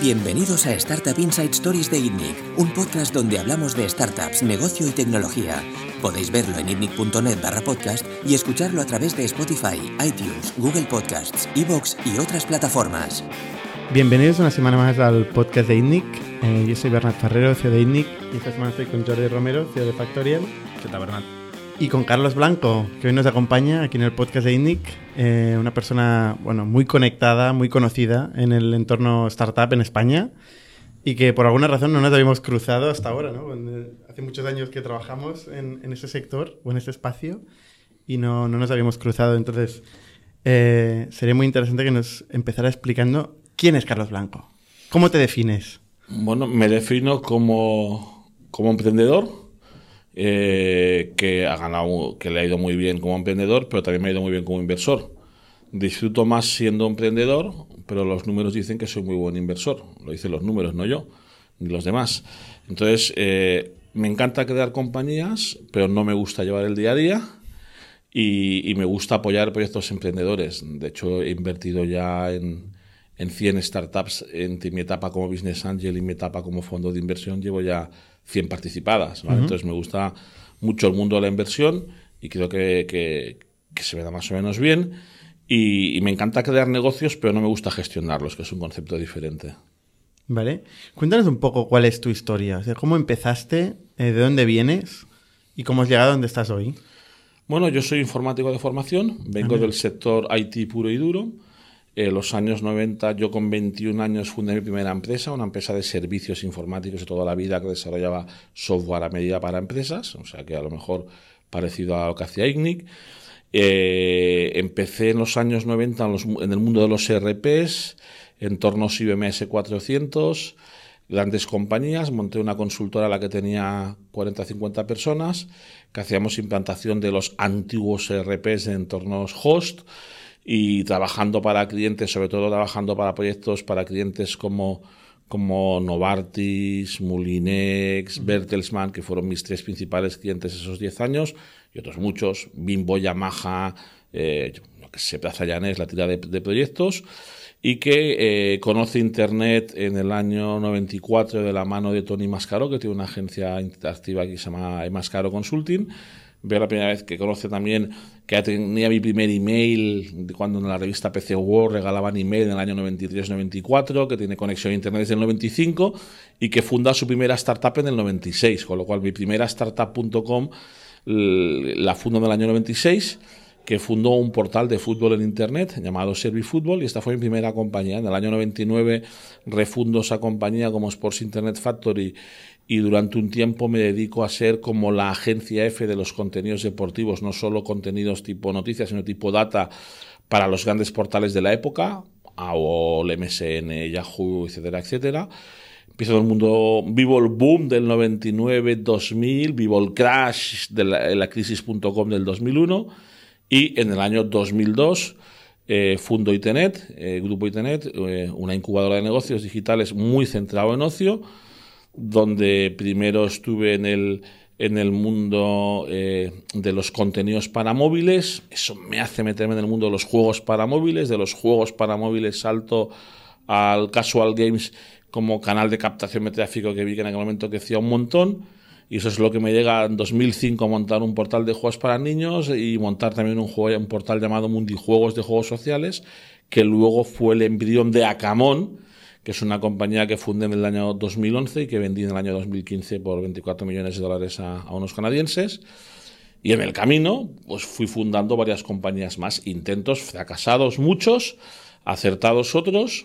Bienvenidos a Startup Inside Stories de ITNIC, un podcast donde hablamos de startups, negocio y tecnología. Podéis verlo en itnic.net barra podcast y escucharlo a través de Spotify, iTunes, Google Podcasts, Evox y otras plataformas. Bienvenidos una semana más al podcast de ITNIC. Eh, yo soy Bernat Ferrero, CEO de ITNIC, y esta semana estoy con Jordi Romero, CEO de Factorial. ¿Qué tal, Bernat? Y con Carlos Blanco, que hoy nos acompaña aquí en el podcast de INNIC, eh, una persona bueno, muy conectada, muy conocida en el entorno startup en España y que por alguna razón no nos habíamos cruzado hasta ahora. ¿no? Hace muchos años que trabajamos en, en ese sector o en ese espacio y no, no nos habíamos cruzado. Entonces, eh, sería muy interesante que nos empezara explicando quién es Carlos Blanco. ¿Cómo te defines? Bueno, me defino como, como emprendedor eh, que ha ganado, que le ha ido muy bien como emprendedor, pero también me ha ido muy bien como inversor. Disfruto más siendo emprendedor, pero los números dicen que soy muy buen inversor. Lo dicen los números, no yo, ni los demás. Entonces, eh, me encanta crear compañías, pero no me gusta llevar el día a día. Y, me gusta apoyar proyectos emprendedores. De hecho, he invertido ya en, en 100 startups entre mi etapa como business angel y mi etapa como fondo de inversión. Llevo ya 100 participadas. Entonces me gusta mucho el mundo de la inversión y creo que, que, se me da más o menos bien. Y, me encanta crear negocios, pero no me gusta gestionarlos, que es un concepto diferente. Vale. Cuéntanos un poco cuál es tu historia. O sea, ¿Cómo empezaste? Eh, ¿De dónde vienes? ¿Y cómo has llegado a donde estás hoy? Bueno, yo soy informático de formación, vengo del sector IT puro y duro. En los años 90, yo con 21 años fundé mi primera empresa, una empresa de servicios informáticos de toda la vida que desarrollaba software a medida para empresas, o sea que a lo mejor parecido a lo que hacía IGNIC. Eh, empecé en los años 90 en, el mundo de los ERPs, entornos IBM 400, grandes compañías, monté una consultora a la que tenía 40-50 personas, que hacíamos implantación de los antiguos ERPs en entornos host, y trabajando para clientes, sobre todo trabajando para proyectos para clientes como, como Novartis, Mulinex, Bertelsmann, que fueron mis tres principales clientes esos 10 años, y otros muchos, Bimbo, Yamaha, eh, lo que se Plaza Llanés, la tira de, proyectos, y que eh, conoce Internet en el año 94 de la mano de Tony Mascaro, que tiene una agencia interactiva que se llama Mascaro Consulting, veo la primera vez que conoce también que tenía mi primer email cuando en la revista PC World regalaban email en el año 93-94, que tiene conexión a internet desde el 95 y que funda su primera startup en el 96, con lo cual mi primera startup.com la fundó en el año 96 que fundó un portal de fútbol en Internet llamado Servifútbol y esta fue mi primera compañía. En el año 99 refundo esa compañía como Sports Internet Factory y durante un tiempo me dedico a ser como la agencia F de los contenidos deportivos, no solo contenidos tipo noticias, sino tipo data para los grandes portales de la época, AOL, MSN, Yahoo, etcétera, etcétera. Empiezo en el mundo, vivo el boom del 99-2000, vivo el crash de la, la crisis.com del 2001 y en el año 2002 eh, fundo Itenet, eh, Grupo Itenet, eh, una incubadora de negocios digitales muy centrado en ocio, donde primero estuve en el, en el mundo de los contenidos para móviles. Eso me hace meterme en el mundo de los juegos para móviles. De los juegos para móviles salto al Casual Games como canal de captación de tráfico que vi que en aquel momento crecía un montón y eso es lo que me llega en 2005 a montar un portal de juegos para niños y montar también un, juego, un portal llamado Mundijuegos de Juegos Sociales, que luego fue el embrión de Acamón, que es una compañía que fundé en el año 2011 y que vendí en el año 2015 por 24 millones de dólares a, unos canadienses. Y en el camino, pues fui fundando varias compañías más, intentos fracasados muchos, acertados otros,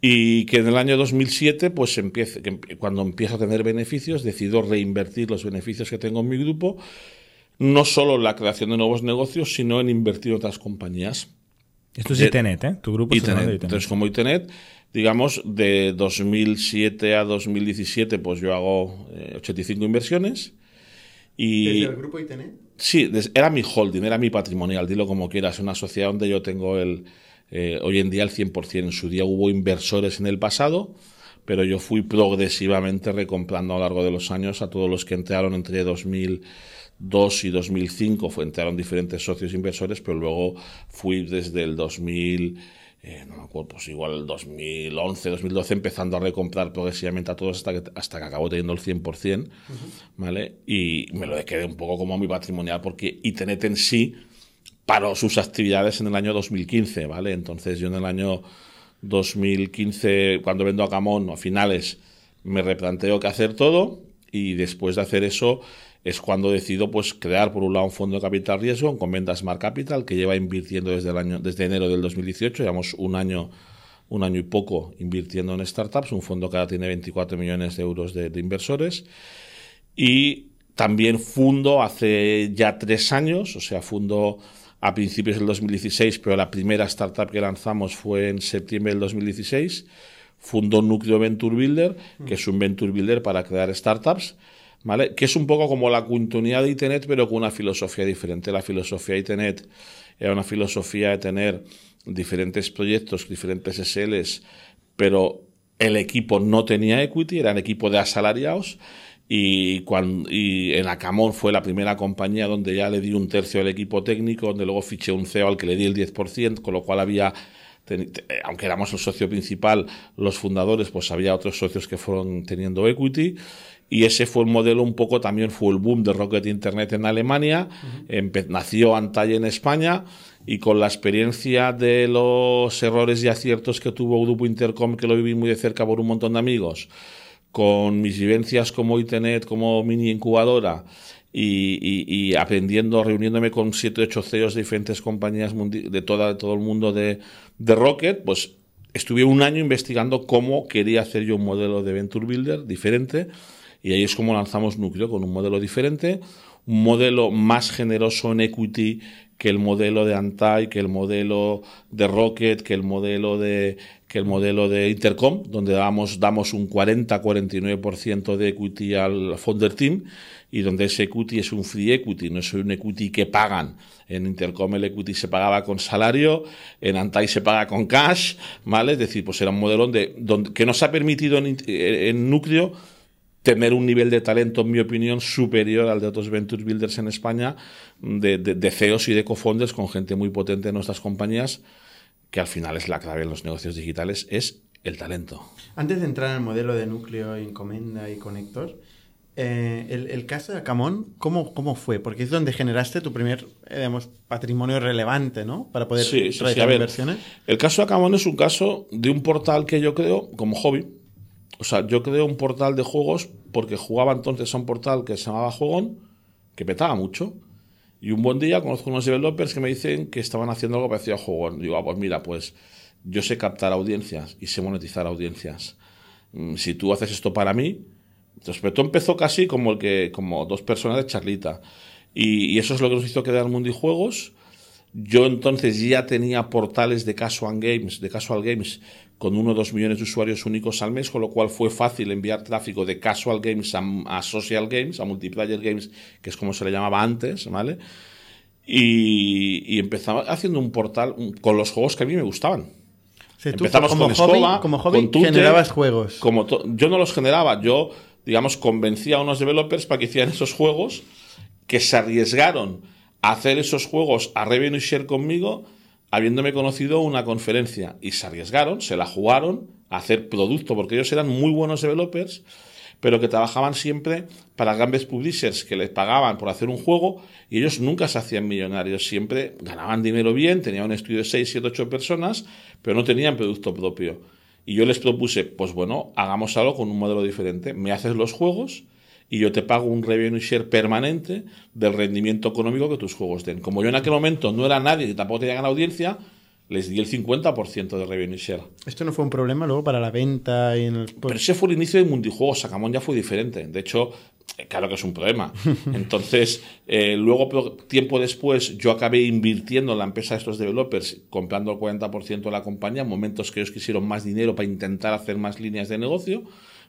y que en el año 2007, pues empiece, cuando empiezo a tener beneficios, decido reinvertir los beneficios que tengo en mi grupo, no solo en la creación de nuevos negocios, sino en invertir en otras compañías. Esto es Itenet, ¿eh? Tu grupo es Itenet. Entonces, como Itenet, digamos, de 2007 a 2017, pues yo hago 85 eh, inversiones. Y, ¿Desde el grupo Itenet? Sí, era mi holding, era mi patrimonial, dilo como quieras, una sociedad donde yo tengo el, eh, hoy en día el 100%. En su día hubo inversores en el pasado, pero yo fui progresivamente recomprando a lo largo de los años a todos los que entraron entre 2002 y 2005, fue, entraron diferentes socios inversores, pero luego fui desde el 2000 eh, no me acuerdo, pues igual el 2011, 2012, empezando a recomprar progresivamente a todos hasta que, hasta que acabó teniendo el 100%, ¿vale? Y me lo quedé un poco como mi patrimonial porque Itenet en sí paró sus actividades en el año 2015, ¿vale? Entonces yo en el año 2015, cuando vendo a Camón, a finales, me replanteo qué hacer todo y después de hacer eso es cuando decido pues crear por un lado un fondo de capital riesgo con Venta Smart Capital que lleva invirtiendo desde el año desde enero del 2018, llevamos un año un año y poco invirtiendo en startups, un fondo que ahora tiene 24 millones de euros de, inversores y también fundo hace ya tres años, o sea, fundo a principios del 2016, pero la primera startup que lanzamos fue en septiembre del 2016. Fundó Núcleo Venture Builder, que es un Venture Builder para crear startups ¿vale? Que es un poco como la continuidad de Itenet, pero con una filosofía diferente. La filosofía de Itenet era una filosofía de tener diferentes proyectos, diferentes SLs, pero el equipo no tenía equity, era un equipo de asalariados. Y, cuando, y en Acamón fue la primera compañía donde ya le di un tercio al equipo técnico, donde luego fiché un CEO al que le di el 10%, con lo cual había aunque éramos el socio principal, los fundadores, pues había otros socios que fueron teniendo equity y ese fue el modelo un poco, también fue el boom de Rocket Internet en Alemania, nació Antai en España y con la experiencia de los errores y aciertos que tuvo Grupo Intercom, que lo viví muy de cerca por un montón de amigos, con mis vivencias como Internet, como mini incubadora, y, aprendiendo, reuniéndome con siete ocho CEOs de diferentes compañías de, toda, de todo el mundo de, de Rocket, pues estuve un año investigando cómo quería hacer yo un modelo de Venture Builder diferente y ahí es como lanzamos Núcleo con un modelo diferente, un modelo más generoso en equity que el modelo de Antai, que el modelo de Rocket, que el modelo de que el modelo de Intercom, donde damos, damos un 40-49% de equity al founder team y donde ese equity es un free equity, no es un equity que pagan. En Intercom el equity se pagaba con salario, en Antai se paga con cash, ¿vale? Es decir, pues era un modelo donde, donde que nos ha permitido en, en núcleo tener un nivel de talento, en mi opinión, superior al de otros Venture Builders en España, de, de, CEOs y de co-founders con gente muy potente en nuestras compañías, que al final es la clave en los negocios digitales, es el talento. Antes de entrar en el modelo de núcleo, encomenda y conector, eh, el, caso de Acamón, ¿cómo, ¿cómo fue? Porque es donde generaste tu primer digamos, patrimonio relevante, ¿no? Para poder sí, sí, inversiones. El caso de Acamón es un caso de un portal que yo creo como hobby, o sea, yo creé un portal de juegos porque jugaba entonces a un portal que se llamaba Juegón, que petaba mucho. Y un buen día conozco unos developers que me dicen que estaban haciendo algo parecido a Juegón. Digo, ah, pues mira, pues yo sé captar audiencias y sé monetizar audiencias. Mm, si tú haces esto para mí, entonces, pero empezó casi como que, como dos personas de charlita. Y, y, eso es lo que nos hizo crear Mundi Juegos. Yo entonces ya tenía portales de casual games, de casual games con uno o dos millones de usuarios únicos al mes, con lo cual fue fácil enviar tráfico de casual games a, social games, a multiplayer games, que es como se le llamaba antes, ¿vale? Y, empezaba haciendo un portal con los juegos que a mí me gustaban. Empezamos como con Escoba, como hobby generabas juegos. Como yo no los generaba, yo, digamos, convencía a unos developers para que hicieran esos juegos, que se arriesgaron a hacer esos juegos a revenue share conmigo habiéndome conocido una conferencia y se arriesgaron, se la jugaron a hacer producto, porque ellos eran muy buenos developers, pero que trabajaban siempre para grandes publishers que les pagaban por hacer un juego y ellos nunca se hacían millonarios, siempre ganaban dinero bien, tenían un estudio de 6, 7, 8 personas, pero no tenían producto propio. Y yo les propuse, pues bueno, hagamos algo con un modelo diferente, me haces los juegos y yo te pago un revenue share permanente del rendimiento económico que tus juegos den. Como yo en aquel momento no era nadie y tampoco tenía gran audiencia, les di el 50% de revenue share. ¿Esto no fue un problema luego para la venta? Y en el... Pero ese fue el inicio de Mundijuegos. Sacamón ya fue diferente. De hecho, eh, claro que es un problema. Entonces, eh, luego, tiempo después, yo acabé invirtiendo en la empresa de estos developers, comprando el 40% de la compañía, en momentos que ellos quisieron más dinero para intentar hacer más líneas de negocio.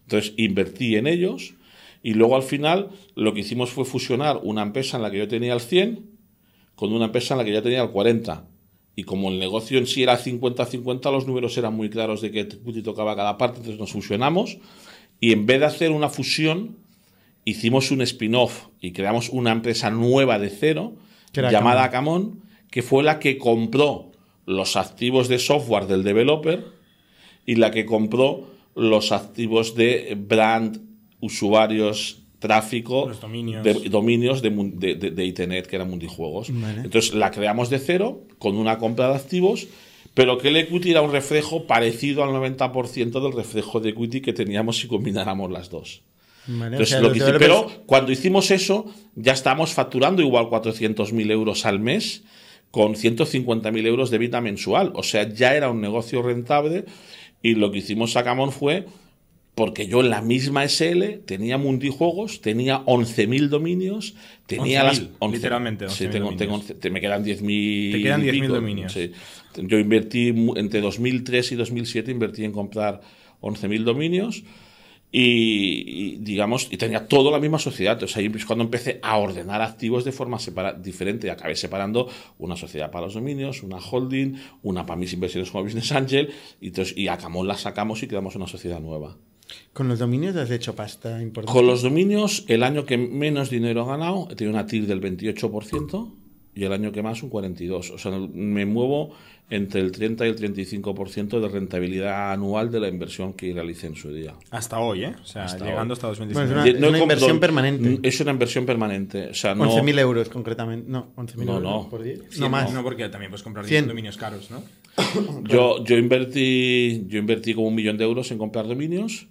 Entonces, invertí en ellos y luego al final lo que hicimos fue fusionar una empresa en la que yo tenía el 100 con una empresa en la que ya tenía el 40. Y como el negocio en sí era 50-50, los números eran muy claros de que Qt tocaba cada parte, entonces nos fusionamos. Y en vez de hacer una fusión, hicimos un spin-off y creamos una empresa nueva de cero, llamada Camón, que fue la que compró los activos de software del developer y la que compró los activos de brand, usuarios, tráfico, Los dominios. de dominios de, de, de- de Internet, que eran Mundijuegos. Vale. Entonces la creamos de cero, con una compra de activos, pero que el equity era un reflejo parecido al 90% del reflejo de equity que teníamos si combináramos las dos. Vale, o Entonces, sea, lo que hice- pero cuando hicimos eso, ya estábamos facturando igual 400.000 euros al mes con 150.000 euros de vida mensual. O sea, ya era un negocio rentable y lo que hicimos Sacamón fue, porque yo en la misma SL tenía Mundijuegos, tenía 11.000 dominios, tenía 11.000, las... 11 literalmente, Sí, 11.000 tengo, tengo 11 te- me quedan 10.000 Te quedan y 10.000 pico, dominios. sí. Yo invertí entre 2003 y 2007 invertí en comprar 11.000 dominios y, y, digamos y tenía todo la misma sociedad. Entonces ahí es cuando empecé a ordenar activos de forma separa- diferente y acabé separando una sociedad para los dominios, una holding, una para mis inversiones como Business Angel y, entonces, y a Camón la sacamos y creamos una sociedad nueva. Con los dominios has hecho pasta importante. Con los dominios, el año que menos dinero he ganado, he tenido una TIR del 28% y el año que más un 42%. O sea, me muevo entre el 30 y el 35% de rentabilidad anual de la inversión que realicé en su día. Hasta hoy, ¿eh? O sea, Hasta llegando hoy. hasta 2019. Bueno, es una- es una he inversión permanente. Es una inversión permanente. O sea, no, 11.000 euros concretamente. No, 11.000 No, euros no. por 10. Sí, no más. No, porque también puedes comprar 100. dominios caros, ¿no? Yo, yo invertí, yo invertí como un millón de euros en comprar dominios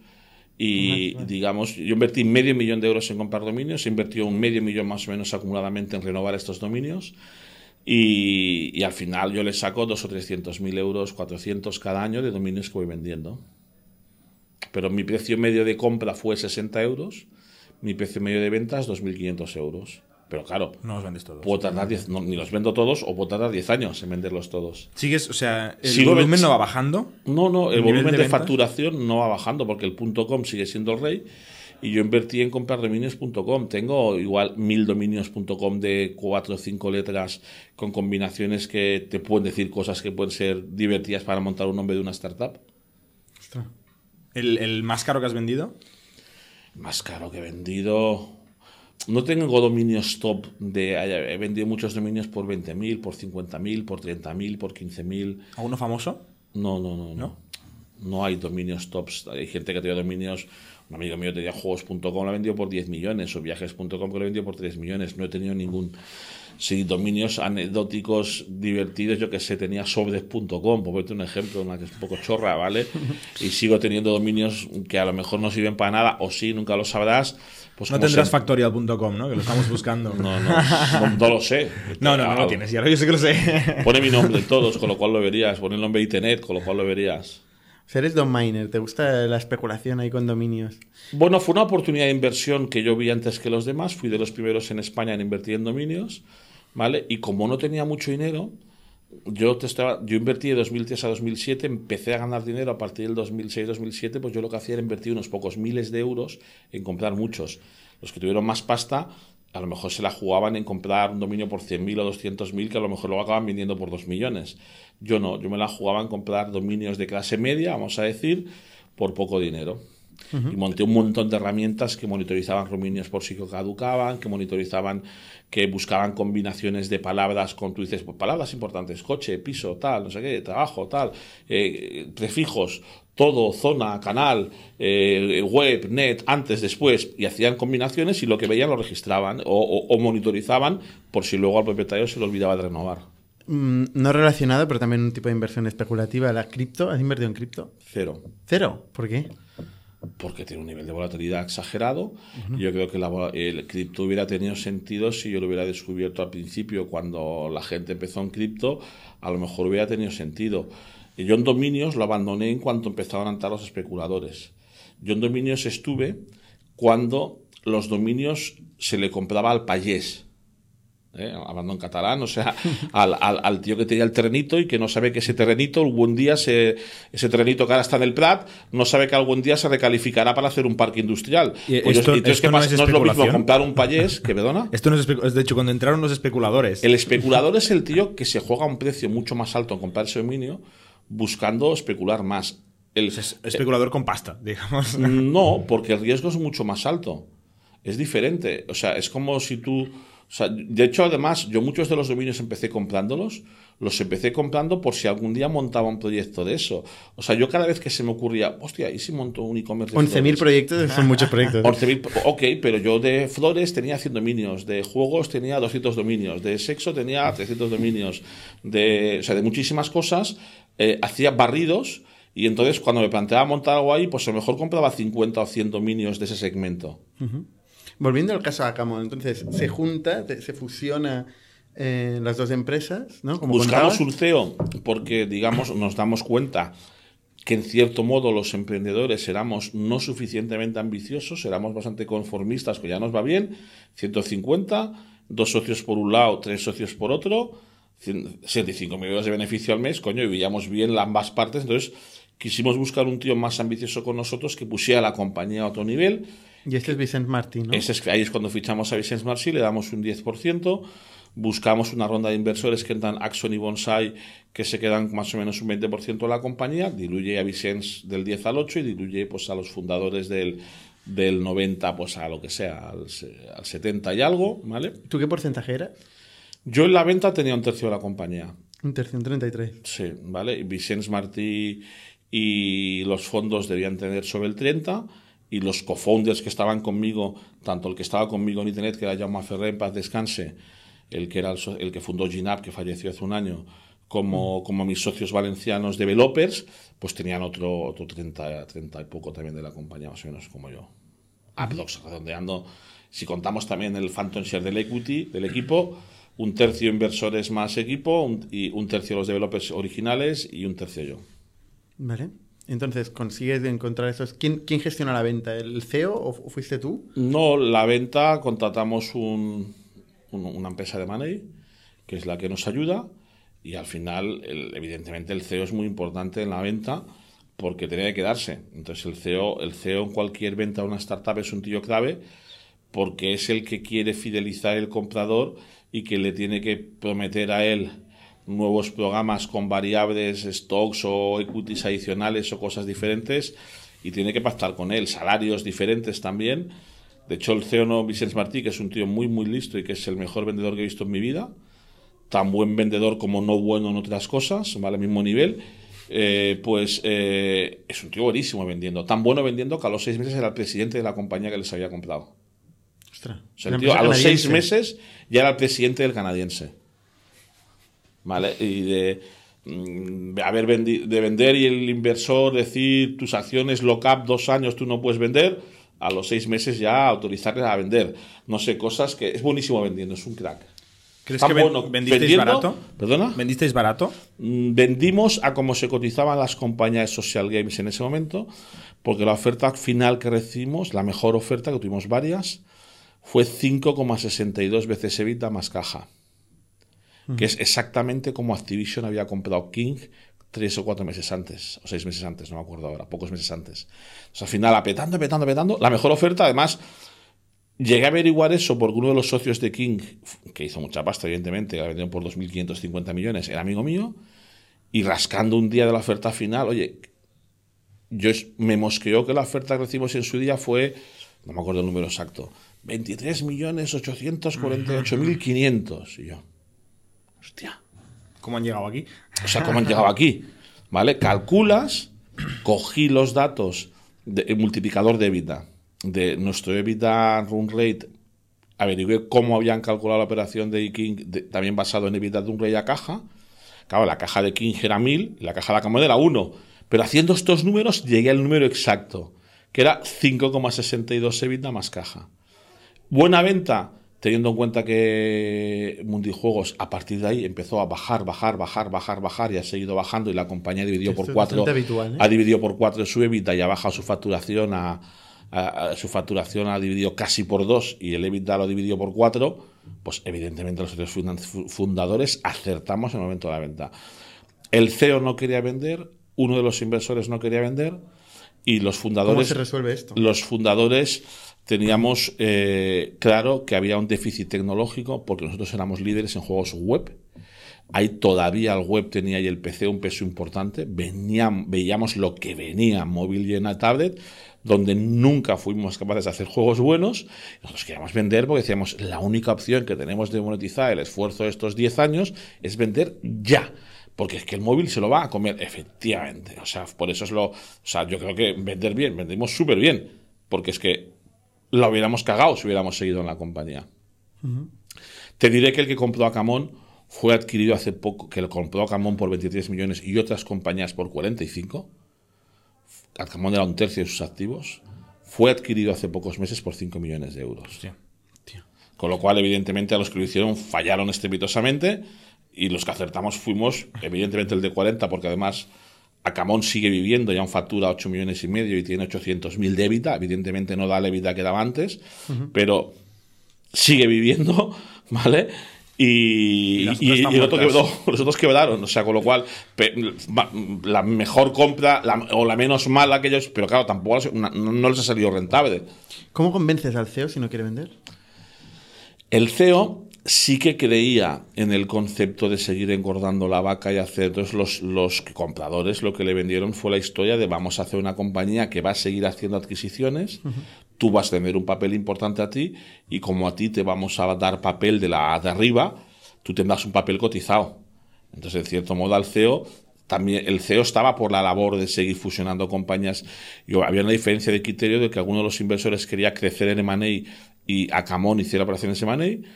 y digamos, yo invertí medio millón de euros en comprar dominios, invertí un medio millón más o menos acumuladamente en renovar estos dominios y, y al final yo le saco dos o trescientos mil euros, 400 cada año de dominios que voy vendiendo. Pero mi precio medio de compra fue 60 euros, mi precio medio de ventas 2.500 euros. Pero claro, No los vendes todos. puedo tardar 10, no, ni los vendo todos o puedo tardar 10 años en venderlos todos. Sigues, o sea, el volumen no va bajando. No, no, el ¿El nivel volumen de facturación no va bajando porque el punto .com sigue siendo el rey y yo invertí en comprar dominios.com. Tengo igual mil dominios.com de cuatro o cinco letras con combinaciones que te pueden decir cosas que pueden ser divertidas para montar un nombre de una startup. Ostras. El, el más caro que has vendido. Más caro que he vendido. No tengo dominios top de. He vendido muchos dominios por 20.000, por 50.000, por 30.000, por 15.000. ¿Alguno famoso? No, no, no, no. ¿No? No hay dominios tops. Hay gente que tiene dominios. Un amigo mío tenía juegos.com, lo ha vendido por 10 millones, o viajes.com, que lo ha vendido por 3 millones. No he tenido ningún. Sí, dominios anecdóticos divertidos, yo que sé, tenía sobres.com, por ponerte un ejemplo, una que es un poco chorra, ¿vale? Y sigo teniendo dominios que a lo mejor no sirven para nada, o sí, nunca lo sabrás. Pues No tendrás factorial.com, ¿no? Que lo estamos buscando. No, no, no, no lo sé. no, no, no lo tienes. Ya lo- yo sé que lo sé. Pone mi nombre en todos, con lo cual lo verías. Pone el nombre de Internet, con lo cual lo verías. O sea, eres Don Miner, ¿te gusta la especulación ahí con dominios? Bueno, fue una oportunidad de inversión que yo vi antes que los demás. Fui de los primeros en España en invertir en dominios, ¿vale? Y como no tenía mucho dinero, yo, te estaba, yo invertí de 2003 a 2007, empecé a ganar dinero a partir del 2006-2007, pues yo lo que hacía era invertir unos pocos miles de euros en comprar muchos. Los que tuvieron más pasta, a lo mejor se la jugaban en comprar un dominio por 100.000 o 200.000, que a lo mejor luego acaban vendiendo por 2 millones. Yo no, yo me la jugaba en comprar dominios de clase media, vamos a decir, por poco dinero. Y monté un montón de herramientas que monitorizaban dominios por si caducaban, que monitorizaban, que buscaban combinaciones de palabras con, tú dices, pues, palabras importantes, coche, piso, tal, no sé qué, trabajo, tal, eh, prefijos, todo, zona, canal, eh, web, net, antes, después, y hacían combinaciones y lo que veían lo registraban o, o- o monitorizaban por si luego al propietario se le olvidaba de renovar. Mm, no relacionado, pero también un tipo de inversión especulativa, la cripto. ¿Has invertido en cripto? Cero. Cero. ¿Por qué? Porque tiene un nivel de volatilidad exagerado. Yo creo que la el cripto hubiera tenido sentido si yo lo hubiera descubierto al principio, cuando la gente empezó en cripto, a lo mejor hubiera tenido sentido. Y yo en dominios lo abandoné en cuanto empezaron a entrar los especuladores. Yo en dominios estuve cuando los dominios se le compraba al payés. ¿Eh? hablando en catalán, o sea, al, al, al, tío que tenía el terrenito y que no sabe que ese terrenito, algún día, se, ese terrenito que ahora está en el Prat, no sabe que algún día se recalificará para hacer un parque industrial. Y pues esto, entonces, ¿qué pasa? No es, lo mismo comprar un payés, que perdona. Esto no es, es, de hecho, cuando entraron los especuladores. El especulador es el tío que se juega a un precio mucho más alto en comprar ese dominio, buscando especular más. El es especulador con pasta, digamos. No, porque el riesgo es mucho más alto. Es diferente. O sea, es como si tú o sea, de hecho, además, yo muchos de los dominios empecé comprándolos, los empecé comprando por si algún día montaba un proyecto de eso. O sea, yo cada vez que se me ocurría, hostia, ¿y si monto un e-commerce de 11.000 proyectos son muchos proyectos. 11.000, ok, pero yo de flores tenía 100 dominios, de juegos tenía 200 dominios, de sexo tenía 300 dominios, de, o sea, de muchísimas cosas, eh, hacía barridos y entonces cuando me planteaba montar algo ahí, pues a lo mejor compraba 50 o 100 dominios de ese segmento. Uh Volviendo al caso de Acamo, entonces se junta, se fusiona eh, las dos empresas, ¿no? Como Buscamos contabas. un CEO porque, digamos, nos damos cuenta que en cierto modo los emprendedores éramos no suficientemente ambiciosos, éramos bastante conformistas, que ya nos va bien, 150, dos socios por un lado, tres socios por otro, 75 millones de beneficio al mes, coño, y veíamos bien ambas partes, entonces quisimos buscar un tío más ambicioso con nosotros que pusiera la compañía a otro nivel, y este es Vicente Martí, ¿no? Ese es, ahí es cuando fichamos a Vicente Martí, le damos un 10%, buscamos una ronda de inversores que entran Axon y Bonsai, que se quedan más o menos un 20% de la compañía, diluye a Vicente del 10 al 8 y diluye pues, a los fundadores del, del 90 pues, a lo que sea, al, al 70 y algo, ¿vale? ¿Tú qué porcentaje eras? Yo en la venta tenía un tercio de la compañía. Un tercio, un 33. Sí, ¿vale? Vicente Martí y los fondos debían tener sobre el 30 y los co-founders que estaban conmigo, tanto el que estaba conmigo en Internet, que era Jaume Ferrer, en paz descanse, el que, era el, el que fundó Ginap, que falleció hace un año, como, como mis socios valencianos developers, pues tenían otro, otro 30, 30 y poco también de la compañía, más o menos como yo. Aprox, redondeando. Si contamos también el Phantom Share del equity, del equipo, un tercio inversores más equipo, un, y un tercio los developers originales y un tercio yo. Vale. Entonces, ¿consigues encontrar esos? ¿Quién, ¿Quién, gestiona la venta? ¿El CEO o fuiste tú? No, la venta contratamos un, un, una empresa de money, que es la que nos ayuda, y al final, evidentemente, el CEO es muy importante en la venta porque tenía que quedarse. Entonces, el CEO, el CEO en cualquier venta de una startup es un tío clave porque es el que quiere fidelizar el comprador y que le tiene que prometer a él nuevos programas con variables, stocks o equities adicionales o cosas diferentes y tiene que pactar con él, salarios diferentes también. De hecho, el CEO no, Vicente Martí, que es un tío muy, muy listo y que es el mejor vendedor que he visto en mi vida, tan buen vendedor como no bueno en otras cosas, ¿vale? Al mismo nivel, eh, pues eh, es un tío buenísimo vendiendo. Tan bueno vendiendo que a los seis meses era el presidente de la compañía que les había comprado. Ostras, o sea, el tío, a los seis meses ya era el presidente del canadiense. ¿Vale? Y de mm, haber vendi de vender y el inversor decir tus acciones lock-up dos años tú no puedes vender, a los seis meses ya autorizarles a vender. No sé, cosas que es buenísimo vendiendo, es un crack. ¿Crees que bueno, vendisteis barato? ¿Perdona? ¿Vendisteis barato? Mm, vendimos a como se cotizaban las compañías de social games en ese momento, porque la oferta final que recibimos, la mejor oferta, que tuvimos varias, fue 5,62 veces EBITDA más caja que es exactamente como Activision había comprado King tres o cuatro meses antes, o seis meses antes, no me acuerdo ahora, pocos meses antes. O sea, al final, apetando, apetando, apetando, la mejor oferta, además, llegué a averiguar eso porque uno de los socios de King, que hizo mucha pasta, evidentemente, la vendió por 2.550 millones, era amigo mío, y rascando un día de la oferta final, oye, yo me mosqueó que la oferta que recibimos en su día fue, no me acuerdo el número exacto, 23.848.500, y yo Hostia. ¿Cómo han llegado aquí? O sea, ¿cómo han llegado aquí? ¿Vale? Calculas, cogí los datos del multiplicador de EBITDA, de nuestro EBITDA run rate, averigué cómo habían calculado la operación de King, también basado en EBITDA de un rey a caja. Claro, la caja de King era 1000 y la caja de la Camode era 1. Pero haciendo estos números llegué al número exacto, que era 5,62 EBITDA más caja. Buena venta, teniendo en cuenta que Mundijuegos a partir de ahí empezó a bajar, bajar, bajar, bajar, bajar y ha seguido bajando y la compañía dividió por cuatro, habitual, ¿eh? ha dividido por cuatro su EBITDA y ha bajado su facturación a su facturación ha dividido casi por dos y el EBITDA lo ha dividido por cuatro, pues evidentemente los tres fundadores acertamos en el momento de la venta. El CEO no quería vender, uno de los inversores no quería vender y los fundadores... ¿Cómo se resuelve esto? Los fundadores teníamos eh, claro que había un déficit tecnológico porque nosotros éramos líderes en juegos web. Ahí todavía el web tenía y el PC un peso importante. veíamos lo que venía móvil y en la tablet, donde nunca fuimos capaces de hacer juegos buenos. Nosotros queríamos vender porque decíamos, la única opción que tenemos de monetizar el esfuerzo de estos 10 años es vender ya porque es que el móvil se lo va a comer, efectivamente. O sea, por eso es lo. O sea, yo creo que vender bien, vendimos súper bien, porque es que lo hubiéramos cagado si hubiéramos seguido en la compañía. Te diré que el que compró a Camón fue adquirido hace poco, que lo compró a Camón por 23 millones y otras compañías por 45. Camón era un tercio de sus activos. Fue adquirido hace pocos meses por 5 millones de euros. Con lo cual, evidentemente, a los que lo hicieron fallaron estrepitosamente y los que acertamos fuimos, evidentemente, el de 40, porque además Acamón sigue viviendo, ya un factura 8 millones y medio y tiene 800.000 de EBITDA. Evidentemente no da la EBITDA que daba antes, pero sigue viviendo, ¿vale? Y, y, los otros quebraron, o sea, con lo cual, la mejor compra o la menos mala que ellos, pero claro, tampoco no les ha salido rentable. ¿Cómo convences al CEO si no quiere vender? El CEO sí que creía en el concepto de seguir engordando la vaca y hacer. Entonces, los, los compradores lo que le vendieron fue la historia de vamos a hacer una compañía que va a seguir haciendo adquisiciones, tú vas a tener un papel importante a ti y como a ti te vamos a dar papel de la de arriba, tú tendrás un papel cotizado. Entonces, en cierto modo, al CEO también el CEO estaba por la labor de seguir fusionando compañías. Y había una diferencia de criterio de que alguno de los inversores quería crecer en M&A y Acamón hiciera operaciones en M&A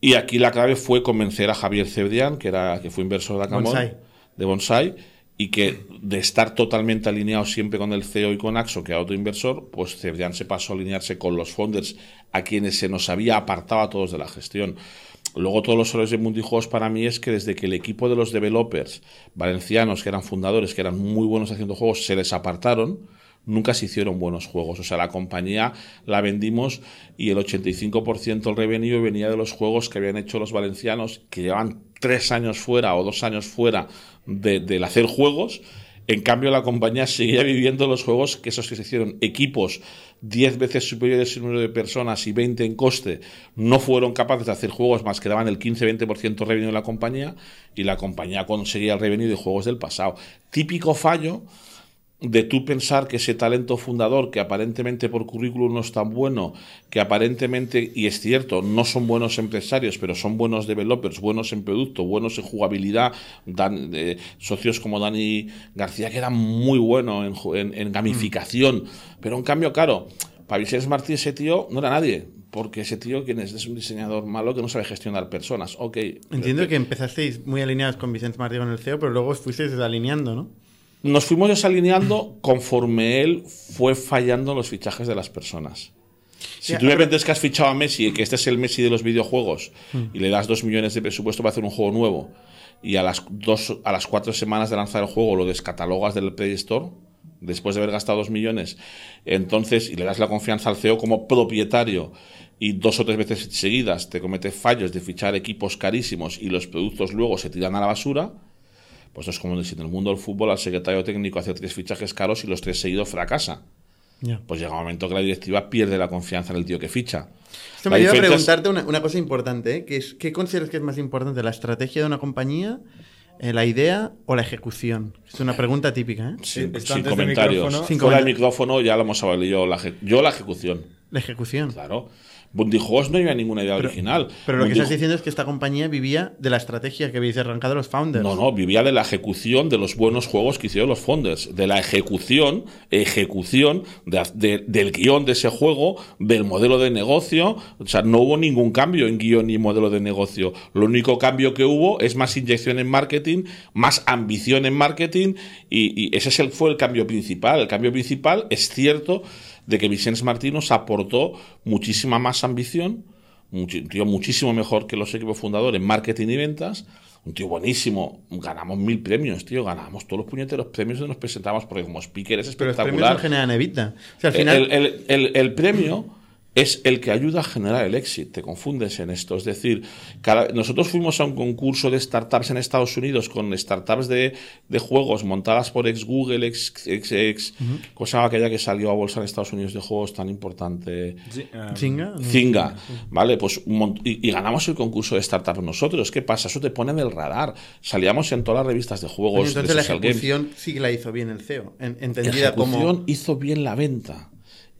y aquí la clave fue convencer a Javier Cebrián, que, era, que fue inversor de Acamón, de Bonsai, y que de estar totalmente alineado siempre con el CEO y con Axo, que era otro inversor, pues Cebrián se pasó a alinearse con los founders a quienes se nos había apartado a todos de la gestión. Luego todos los errores de Multijuegos para mí es que desde que el equipo de los developers valencianos, que eran fundadores, que eran muy buenos haciendo juegos, se les apartaron, nunca se hicieron buenos juegos. O sea, la compañía la vendimos y el 85% del revenue venía de los juegos que habían hecho los valencianos, que llevan tres años fuera o dos años fuera de, del hacer juegos. En cambio, la compañía seguía viviendo los juegos que esos que se hicieron equipos 10 veces superiores en número de personas y 20 en coste, no fueron capaces de hacer juegos más que daban el 15-20% de revenue de la compañía y la compañía conseguía el revenue de juegos del pasado. Típico fallo de tú pensar que ese talento fundador, que aparentemente por currículum no es tan bueno, que aparentemente, y es cierto, no son buenos empresarios, pero son buenos developers, buenos en producto, buenos en jugabilidad, dan, eh, socios como Dani García, que era muy bueno en, gamificación, pero en cambio, claro, para Vicente Martí ese tío no era nadie, porque ese tío, quien es, es un diseñador malo que no sabe gestionar personas. Ok. Entiendo que empezasteis muy alineados con Vicente Martí con el CEO, pero luego fuisteis desalineando, ¿no? Nos fuimos desalineando conforme él fue fallando los fichajes de las personas. Si tú me vendes que has fichado a Messi, que este es el Messi de los videojuegos, hmm. y le das dos millones de presupuesto para hacer un juego nuevo, y a las, dos, a las cuatro semanas de lanzar el juego lo descatalogas del Play Store, después de haber gastado dos millones, entonces, y le das la confianza al CEO como propietario, y dos o tres veces seguidas te comete fallos de fichar equipos carísimos y los productos luego se tiran a la basura, pues es como si en el mundo del fútbol al secretario técnico hace tres fichajes caros y los tres seguidos fracasa. Pues llega un momento que la directiva pierde la confianza en el tío que ficha. Esto me a preguntarte una, cosa importante, ¿eh? es, ¿qué consideras que es más importante, la estrategia de una compañía, eh, la idea o la ejecución? Es una pregunta típica, ¿eh? Sin, comentarios. Sin Fuera del micrófono ya lo hemos hablado yo, la, yo la ejecución. La ejecución. Claro. Bundijuegos no había ninguna idea original. Pero lo que estás diciendo es que esta compañía vivía de la estrategia que habéis arrancado los founders. No, no, vivía de la ejecución de los buenos juegos que hicieron los founders, de la ejecución, ejecución del guion de ese juego, del modelo de negocio. O sea, no hubo ningún cambio en guion ni modelo de negocio. Lo único cambio que hubo es más inyección en marketing, más ambición en marketing y, y ese fue el cambio principal. El cambio principal es cierto de que Vicente Martí nos aportó muchísima más ambición, muchísimo mejor que los equipos fundadores en marketing y ventas, un tío buenísimo. Ganamos mil premios, tío. Ganamos todos los puñeteros premios donde nos presentamos porque como speaker es espectacular. Pero los premios no generan evita. O sea, al final... el, el, el premio es el que ayuda a generar el éxito. Te confundes en esto. Es decir, nosotros fuimos a un concurso de startups en Estados Unidos con startups de, juegos montadas por ex Google, ex, ex, ex cosa aquella que salió a bolsa en Estados Unidos de juegos tan importante. Zinga. Zinga. Vale, pues y, ganamos el concurso de startups nosotros. ¿Qué pasa? Eso te pone en el radar. Salíamos en todas las revistas de juegos. entonces la ejecución sí que la hizo bien el CEO. entendida la ejecución hizo bien la venta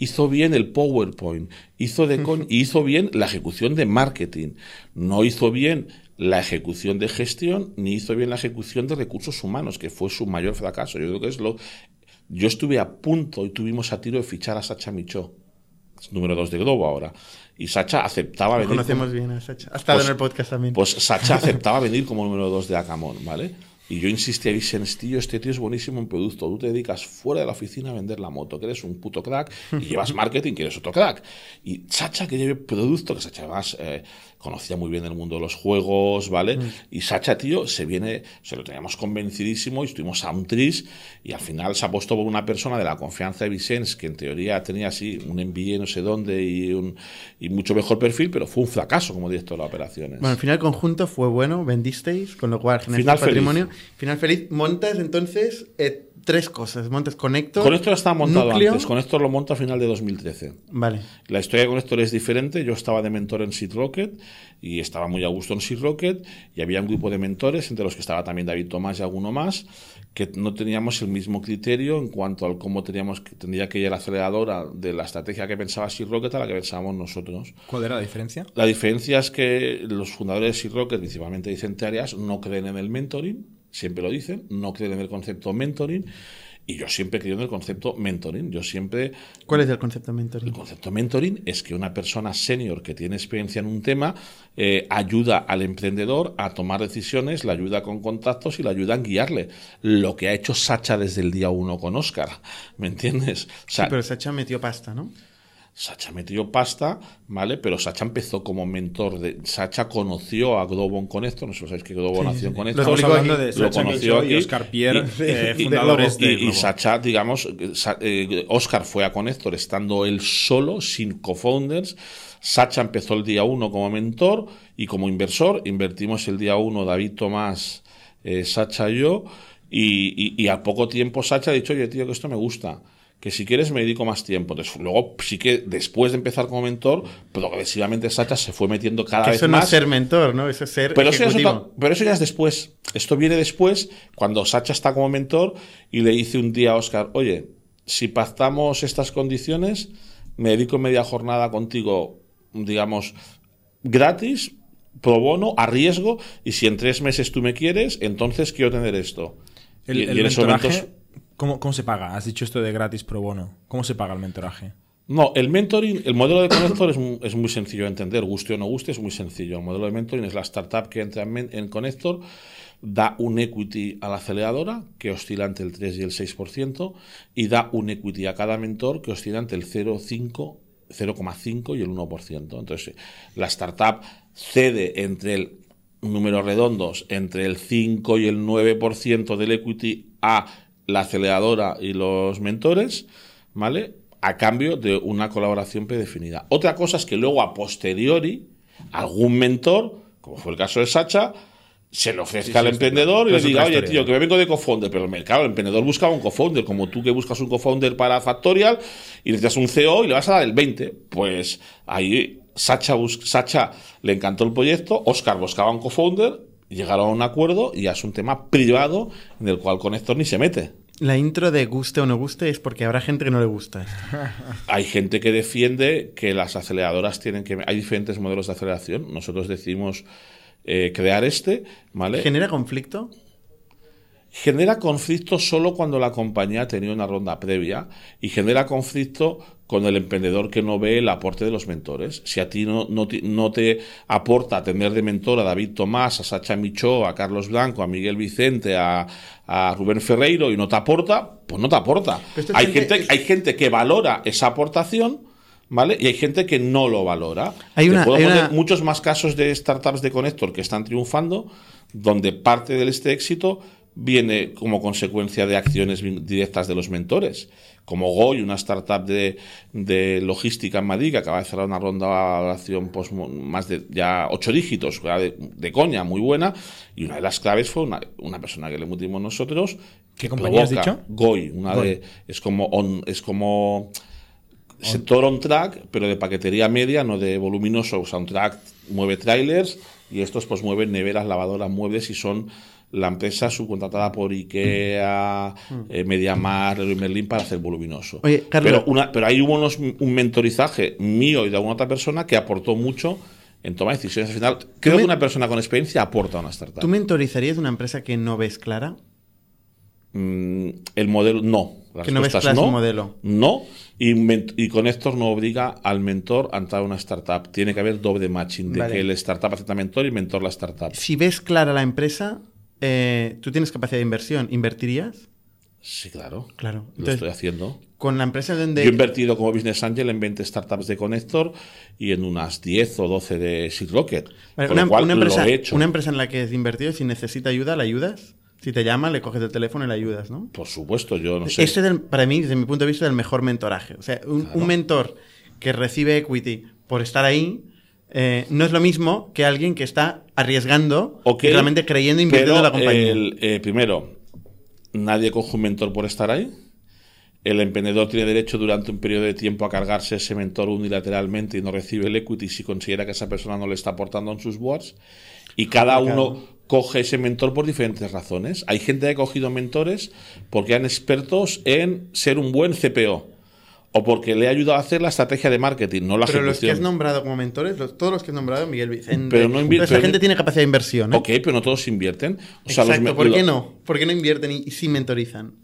hizo bien el PowerPoint, hizo, de hizo bien la ejecución de marketing, no hizo bien la ejecución de gestión, ni hizo bien la ejecución de recursos humanos, que fue su mayor fracaso. Yo creo que es lo. Yo estuve a punto y tuvimos a tiro de fichar a Sacha Micho, número 2 de Globo ahora. Y Sacha aceptaba venir. Conocemos bien a Sacha. Ha estado pues en el podcast también. Pues Sacha aceptaba venir como número 2 de Acamón, ¿vale? Y yo insistí a Vicens, tío, este tío es buenísimo en producto. Tú te dedicas fuera de la oficina a vender la moto, que eres un puto crack y llevas marketing, que eres otro crack. Y Sacha, que lleve producto, que Sacha además eh, conocía muy bien el mundo de los juegos, ¿vale? Mm. Y Sacha, tío, se viene, se lo teníamos convencidísimo y estuvimos a un tris y al final se ha puesto por una persona de la confianza de Vicens, que en teoría tenía así un envío no sé dónde y, un, y mucho mejor perfil, pero fue un fracaso como director de operaciones. Bueno, al final el conjunto fue bueno, vendisteis, con lo cual final patrimonio. Final feliz. Montas entonces... Eh, tres cosas. Montes Connector. Connector estaba montado antes. Connector lo monta a final de 2013. Vale. La historia de Connector es diferente. Yo estaba de mentor en Seed Rocket y estaba muy a gusto en Seed Rocket y había un grupo de mentores, entre los que estaba también David Tomás y alguno más, que no teníamos el mismo criterio en cuanto al cómo teníamos que, tendría que ir la aceleradora de la estrategia que pensaba Seed Rocket a la que pensábamos nosotros. ¿Cuál era la diferencia? La diferencia es que los fundadores de Seed Rocket, principalmente Vicente Arias, no creen en el mentoring siempre lo dicen, no creen en el concepto mentoring. Y yo siempre creo en el concepto mentoring. Yo siempre. ¿Cuál es el concepto mentoring? El concepto mentoring es que una persona senior que tiene experiencia en un tema eh, ayuda al emprendedor a tomar decisiones, le ayuda con contactos y le ayuda a guiarle. Lo que ha hecho Sacha desde el día uno con Oscar. ¿Me entiendes? sí, pero Sacha metió pasta, ¿no? Sacha metió pasta, ¿vale? Pero Sacha empezó como mentor de. Sacha conoció a Globon con esto, no sé si sabéis que Globon nació con esto. Lo, hablando de lo conoció y Oscar Pierre, y, eh, fundadores de, y, y, Sacha, digamos, eh, Oscar fue a Connector estando él solo, sin co-founders. Sacha empezó el día uno como mentor y como inversor. Invertimos el día uno David Tomás, eh, Sacha y yo. Y, y, a poco tiempo Sacha ha dicho, oye, tío, que esto me gusta que si quieres me dedico más tiempo. Entonces, luego sí que después de empezar como mentor, progresivamente Sacha se fue metiendo cada vez eso más. Eso no es ser mentor, ¿no? Eso es ser pero eso, ya pero eso ya es después. Esto viene después, cuando Sacha está como mentor y le dice un día a Oscar, oye, si pactamos estas condiciones, me dedico media jornada contigo, digamos, gratis, pro bono, a riesgo, y si en tres meses tú me quieres, entonces quiero tener esto. El, y, en esos momentos ¿Cómo, se paga? Has dicho esto de gratis pro bono. ¿Cómo se paga el mentoraje? No, el mentoring, el modelo de Connector es, muy sencillo de entender, guste o no guste, es muy sencillo. El modelo de mentoring es la startup que entra en, en Connector, da un equity a la aceleradora, que oscila entre el 3 y el 6%, y da un equity a cada mentor, que oscila entre el 0,5 0,5 y el 1%. Entonces, la startup cede entre el números redondos, entre el 5 y el 9% del equity a la aceleradora y los mentores, ¿vale? A cambio de una colaboración predefinida. Otra cosa es que luego a posteriori algún mentor, como fue el caso de Sacha, se le ofrezca al emprendedor y le diga, oye, tío, que me vengo de cofounder, pero el mercado, el emprendedor buscaba un cofounder, como tú que buscas un cofounder para Factorial y necesitas un CEO y le vas a dar el 20. Pues ahí Sacha, Sacha le encantó el proyecto, Oscar buscaba un cofounder, llegaron a un acuerdo y ya es un tema privado en el cual Conector ni se mete. La intro de guste o no guste es porque habrá gente que no le gusta. Hay gente que defiende que las aceleradoras tienen que... Hay diferentes modelos de aceleración. Nosotros decidimos eh, crear este, ¿vale? ¿Genera conflicto? Genera conflicto solo cuando la compañía ha tenido una ronda previa y genera conflicto con el emprendedor que no ve el aporte de los mentores. Si a ti no, no, te, aporta tener de mentor a David Tomás, a Sacha Micho, a Carlos Blanco, a Miguel Vicente, a, Rubén Ferreiro y no te aporta, pues no te aporta. Hay gente, hay gente que valora esa aportación. ¿Vale? Y hay gente que no lo valora. Hay, una, muchos más casos de startups de Connector que están triunfando donde parte de este éxito viene como consecuencia de acciones directas de los mentores. Como Goy, una startup de, de logística en Madrid que acaba de cerrar una ronda de valoración pues, más de ya ocho dígitos, de, de, coña, muy buena. Y una de las claves fue una, una persona que le metimos nosotros. ¿Qué compañía has dicho? Goy, una Goy. de. Es como. On, es como sector on track, pero de paquetería media, no de voluminoso. O sea, on track mueve trailers y estos pues mueven neveras, lavadoras, muebles y son la empresa subcontratada por IKEA, eh, MediaMar, Leroy Merlin para hacer voluminoso. Oye, Carlos. pero, una, pero ahí hubo unos, un mentorizaje mío y de alguna otra persona que aportó mucho en toma de decisiones. Al final, creo que una persona con experiencia aporta a una startup. ¿Tú mentorizarías una empresa que no ves clara? Mm, el modelo, no. Que no ves claro no. modelo. No. Y, con esto no obliga al mentor a entrar a una startup. Tiene que haber doble matching de Vale. que el startup acepta mentor y el mentor la startup. Si ves clara la empresa, eh, tú tienes capacidad de inversión. ¿Invertirías? Sí, claro. Claro. Lo estoy haciendo. con la empresa donde... Yo he invertido como Business Angel en 20 startups de Connector y en unas 10 o 12 de Seed Rocket. Vale, una, empresa, he una empresa en la que has invertido, si necesita ayuda, ¿la ayudas? Si te llama, le coges el teléfono y le ayudas, ¿no? Por supuesto, yo no sé. Este es, el- para mí, desde mi punto de vista, el mejor mentoraje. O sea, un, un mentor que recibe equity por estar ahí eh, no es lo mismo que alguien que está arriesgando Ok, y realmente creyendo e invirtiendo en la compañía. el, eh, primero, nadie coge un mentor por estar ahí. El emprendedor tiene derecho durante un periodo de tiempo a cargarse ese mentor unilateralmente y no recibe el equity si considera que esa persona no le está aportando en sus boards. Y cada uno coge ese mentor por diferentes razones. Hay gente que ha cogido mentores porque eran expertos en ser un buen CPO o porque le ha ayudado a hacer la estrategia de marketing, no la Pero los que has nombrado como mentores, los- todos los que has nombrado, Miguel Vicente. Pero no invierte- esa gente tiene capacidad de inversión. ¿eh? Ok, pero no todos invierten. O sea, los Exacto. ¿Por qué no? ¿Por qué no invierten y, y sí mentorizan?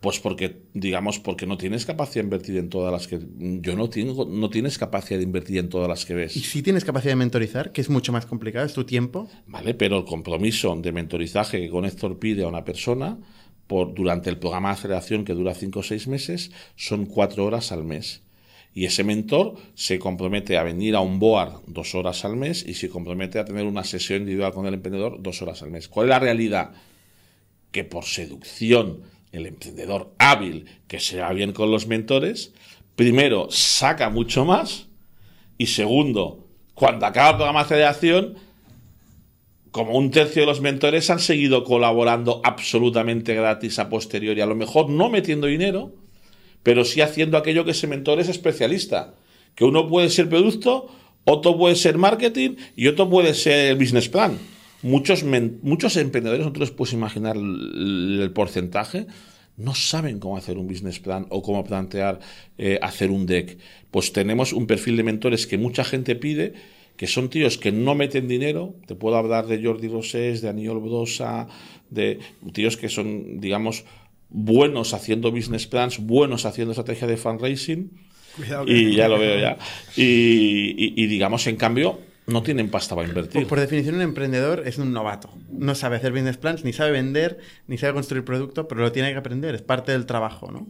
Pues porque, digamos, porque no tienes capacidad de invertir en todas las que. Yo no tengo, no tienes capacidad de invertir en todas las que Y ves. si tienes capacidad de mentorizar, que es mucho más complicado, es tu tiempo. ¿Vale? Pero el compromiso de mentorizaje que Connector pide a una persona por, durante el programa de aceleración que dura 5 o 6 meses son 4 horas al mes. Y ese mentor se compromete a venir a un board dos horas al mes y se compromete a tener una sesión individual con el emprendedor dos horas al mes. ¿Cuál es la realidad? que por seducción el emprendedor hábil que se va bien con los mentores, primero saca mucho más y segundo, cuando acaba el programa de aceleración, como un tercio de los mentores han seguido colaborando absolutamente gratis a posteriori, a lo mejor no metiendo dinero, pero sí haciendo aquello que ese mentor es especialista, que uno puede ser producto, otro puede ser marketing y otro puede ser business plan. Muchos, muchos emprendedores, no te los puedes imaginar el, el porcentaje, no saben cómo hacer un business plan o cómo plantear eh, hacer un deck. Pues tenemos un perfil de mentores que mucha gente pide, que son tíos que no meten dinero. Te puedo hablar de Jordi Rosés, de Aniol Brosa, de tíos que son, digamos, buenos haciendo business plans, buenos haciendo estrategia de fundraising. Cuidado que- Y ya lo veo ya. Y, y- y digamos, en cambio, no tienen pasta para invertir. Por, por definición, un emprendedor es un novato. No sabe hacer business plans, ni sabe vender, ni sabe construir producto, pero lo tiene que aprender, es parte del trabajo, ¿no?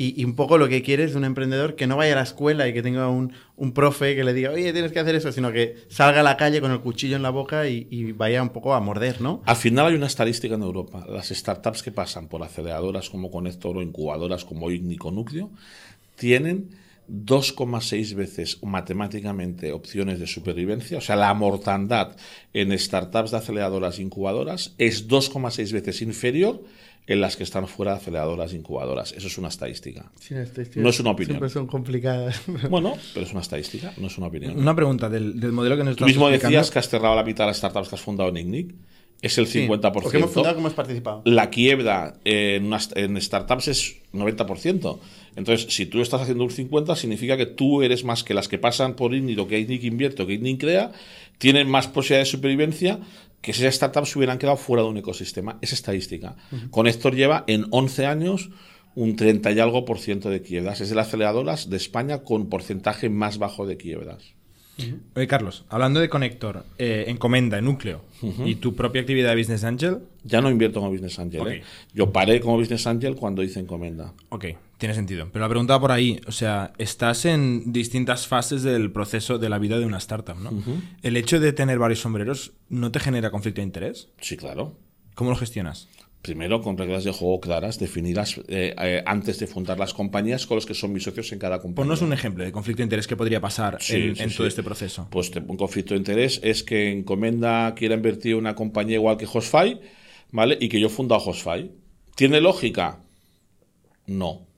Y, un poco lo que quiere es de un emprendedor que no vaya a la escuela y que tenga un, un profe que le diga, oye, tienes que hacer eso, sino que salga a la calle con el cuchillo en la boca y, vaya un poco a morder, ¿no? Al final hay una estadística en Europa. Las startups que pasan por aceleradoras como Connector o incubadoras como Ignico Núcleo tienen 2,6 veces matemáticamente opciones de supervivencia. O sea, la mortandad en startups de aceleradoras e incubadoras es 2,6 veces inferior en las que están fuera de aceleradoras e incubadoras. Eso es una estadística. No es una opinión. Siempre son complicadas. Bueno, pero es una estadística, no es una opinión. Una pregunta del, del modelo que nos Tú mismo explicando. decías que has cerrado la mitad de las startups que has fundado en Ignic. Es el 50%. Porque hemos fundado, ¿cómo hemos participado? la quiebra en, unas- en startups es 90%. Entonces, si tú estás haciendo un 50%, significa que tú eres más que las que pasan por Ignic o que Ignic invierte o que Ignic crea, tienen más posibilidad de supervivencia que esas startups hubieran quedado fuera de un ecosistema. Es estadística. Con Héctor lleva en 11 años un 30 y algo por ciento de quiebras. Es de las aceleradoras de España con porcentaje más bajo de quiebras. Oye, Carlos, hablando de conector, eh, encomenda, núcleo y tu propia actividad de Business Angel. Ya no invierto como Business Angel. ¿eh? Yo paré como Business Angel cuando hice encomenda. Ok, tiene sentido. Pero la pregunta por ahí, o sea, estás en distintas fases del proceso de la vida de una startup, ¿no? ¿El hecho de tener varios sombreros no te genera conflicto de interés? Sí, claro. ¿Cómo lo gestionas? Primero, con reglas de juego claras, definidas eh, eh, antes de fundar las compañías con los que son mis socios en cada compañía. Ponnos un ejemplo de conflicto de interés que podría pasar en, todo este proceso. Pues un conflicto de interés es que Encomenda quiera invertir en una compañía igual que Hostfy, ¿vale? Y que yo funda Hostfy. ¿Tiene lógica? No.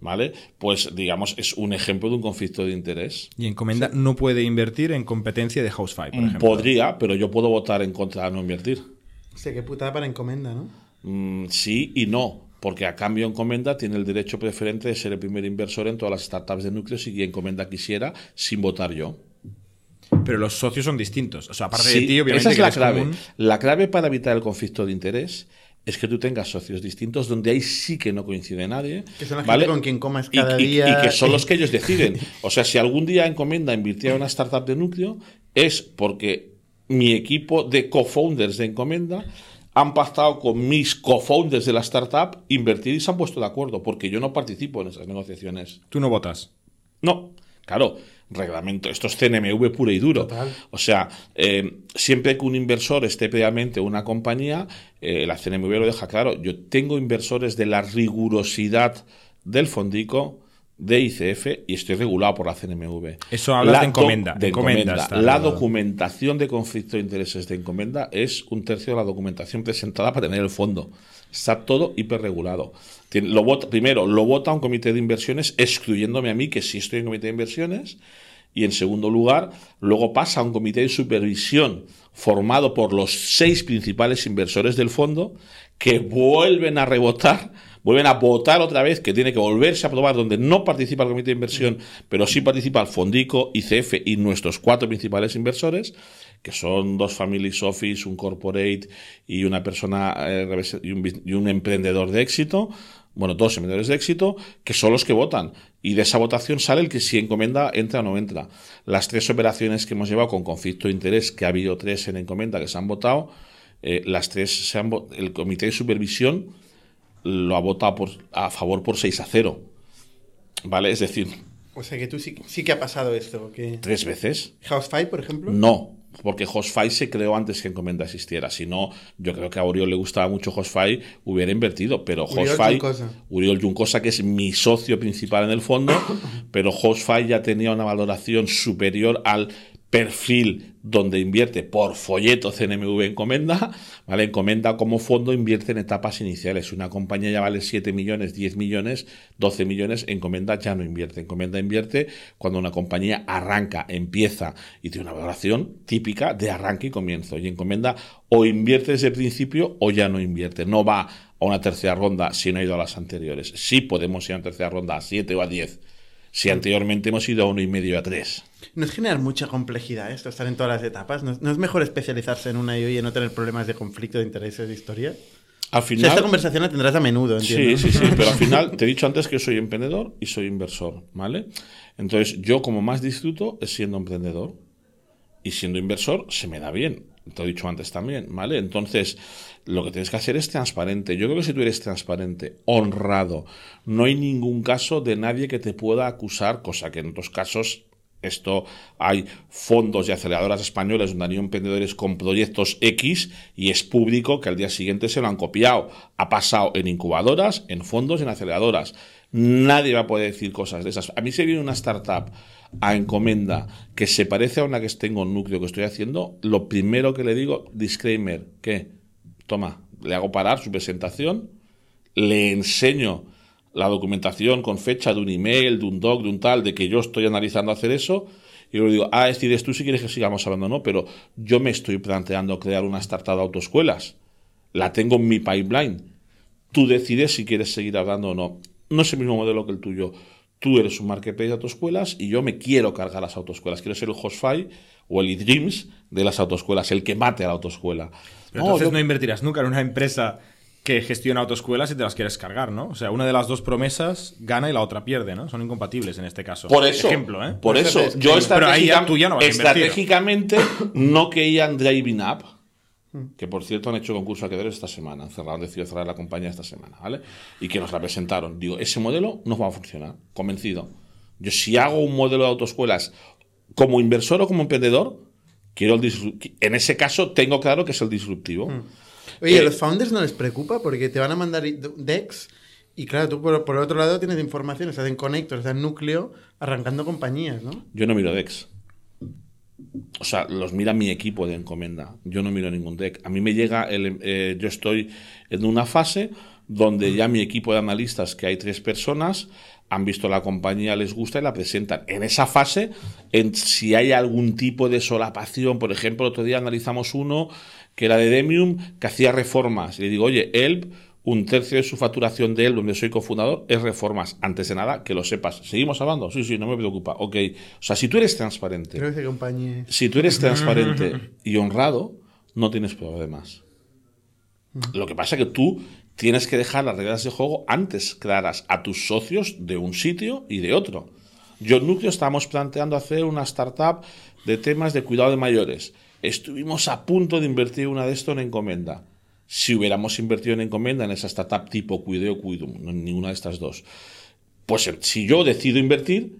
¿Vale? Pues digamos, es un ejemplo de un conflicto de interés. Y Encomenda no puede invertir en competencia de Housefy, por ejemplo. Podría, pero yo puedo votar en contra de no invertir. Sé qué putada para encomenda, ¿no? Mm, sí y no, porque a cambio encomenda tiene el derecho preferente de ser el primer inversor en todas las startups de núcleo si encomenda quisiera, sin votar yo. Pero los socios son distintos. O sea, aparte de ti, obviamente. Esa es la clave. La clave para evitar el conflicto de interés es que tú tengas socios distintos donde ahí sí que no coincide nadie. Que son la ¿vale? con quien comas cada y, día. Y, que son los que ellos deciden. O sea, si algún día Encomenda invirtiera en una startup de núcleo, es porque mi equipo de co-founders de Encomenda han pactado con mis co-founders de la startup invertir y se han puesto de acuerdo, porque yo no participo en esas negociaciones. ¿Tú no votas? No, claro, reglamento. Esto es CNMV puro y duro. O sea, eh, siempre que un inversor esté previamente una compañía, eh, la CNMV lo deja claro. Yo tengo inversores de la rigurosidad del fondico de ICF y estoy regulado por la CNMV. Eso habla de encomenda. la documentación de conflicto de intereses de encomenda es un tercio de la documentación presentada para tener el fondo. Está todo hiperregulado. Lo vota, primero, lo vota un comité de inversiones excluyéndome a mí, que sí estoy en comité de inversiones. Y en segundo lugar, luego pasa a un comité de supervisión formado por los seis principales inversores del fondo que vuelven a rebotar vuelven a votar otra vez que tiene que volverse a aprobar donde no participa el comité de inversión, pero sí participa el Fondico, ICF y nuestros cuatro principales inversores, que son dos families office, un corporate y una persona eh, y, un, emprendedor de éxito, bueno, dos emprendedores de éxito, que son los que votan. Y de esa votación sale el que si encomenda entra o no entra. Las tres operaciones que hemos llevado con conflicto de interés, que ha habido tres en encomenda que se han votado, eh, las tres se han el comité de supervisión lo ha votado por, a favor por 6 a 0. ¿Vale? Es decir... O sea que tú sí, sí que ha pasado esto. Que... ¿Tres veces? ¿Housefy, por ejemplo? No, porque Hostfy se creó antes que Encomenda existiera. Si no, yo creo que a Uriol le gustaba mucho Hostfy, hubiera invertido. Pero Hostfy, Uriol Juncosa, que es mi socio principal en el fondo, pero Hostfy ya tenía una valoración superior al perfil donde invierte por folleto CNMV Encomenda, ¿vale? Encomenda como fondo invierte en etapas iniciales. Una compañía ya vale 7 millones, 10 millones, 12 millones, Encomenda ya no invierte. Encomenda invierte cuando una compañía arranca, empieza y tiene una valoración típica de arranque y comienzo. Y Encomenda o invierte desde el principio o ya no invierte. No va a una tercera ronda si no ha ido a las anteriores. Sí podemos ir a una tercera ronda a 7 o a 10 si anteriormente hemos ido a uno y medio a tres. ¿No es generar mucha complejidad esto, estar en todas las etapas? ¿No, es mejor especializarse en una y no tener problemas de conflicto de intereses de historia? Al final, esta conversación la tendrás a menudo, entiendo. Sí, sí, sí, pero al final te he dicho antes que soy emprendedor y soy inversor, ¿vale? Entonces, yo como más disfruto es siendo emprendedor y siendo inversor se me da bien. Te he dicho antes también, ¿vale? Entonces, lo que tienes que hacer es transparente. Yo creo que si tú eres transparente, honrado, no hay ningún caso de nadie que te pueda acusar, cosa que en otros casos esto hay fondos y aceleradoras españoles donde hay emprendedores con proyectos X y es público que al día siguiente se lo han copiado. Ha pasado en incubadoras, en fondos, en aceleradoras. Nadie va a poder decir cosas de esas. A mí se viene una startup a encomenda que se parece a una que tengo en núcleo que estoy haciendo, lo primero que le digo, disclaimer, ¿qué? toma, le hago parar su presentación, le enseño la documentación con fecha de un email, de un doc, de un tal, de que yo estoy analizando hacer eso, y le digo, ah, decides tú si quieres que sigamos hablando no, pero yo me estoy planteando crear una startup de autoescuelas. La tengo en mi pipeline. Tú decides si quieres seguir hablando o no. No es el mismo modelo que el tuyo. Tú eres un marketplace de autoescuelas y yo me quiero cargar las autoescuelas. Quiero ser el Hostfy o el eDreams de las autoescuelas, el que mate a la autoescuela. Pero entonces no invertirás nunca en una empresa que gestiona autoescuelas y te las quieres cargar, ¿no? O sea, una de las dos promesas gana y la otra pierde, ¿no? Son incompatibles en este caso. Por eso, Ejemplo, ¿eh? por eso, yo ya estratégica- ya no a estratégicamente no querían Driving Up, que por cierto han hecho concurso de acreedores esta semana, han cerrado, han decidido cerrar la compañía esta semana, ¿vale? Y que nos la presentaron. Digo, ese modelo no va a funcionar, convencido. Yo si hago un modelo de autoescuelas como inversor o como emprendedor, quiero el en ese caso tengo claro que es el disruptivo. Oye, Eh, ¿a los founders no les preocupa? Porque te van a mandar decks y claro, tú por, por el otro lado tienes información, se hacen conectors, se hacen núcleo, arrancando compañías, ¿no? Yo no miro decks. O sea, los mira mi equipo de encomenda. Yo no miro ningún deck. A mí me llega, el, eh, yo estoy en una fase donde ya mi equipo de analistas, que hay tres personas, han visto la compañía, les gusta y la presentan. En esa fase, en, si hay algún tipo de solapación, por ejemplo, otro día analizamos uno que era de Demium, que hacía reformas. Y le digo, oye, él, un tercio de su facturación de él, donde soy cofundador, es reformas. Antes de nada, que lo sepas. ¿Seguimos hablando? Sí, sí, no me preocupa. Ok. O sea, si tú eres transparente, Creo que compañías. si tú eres transparente y honrado, no tienes problemas. Lo que pasa es que tú tienes que dejar las reglas de juego antes claras a tus socios de un sitio y de otro. Yo en Núcleo estábamos planteando hacer una startup de temas de cuidado de mayores. Estuvimos a punto de invertir una de esto en encomenda. Si hubiéramos invertido en encomenda en esa startup tipo Cuideo Cuidum, ninguna de estas dos, pues eh, si yo decido invertir,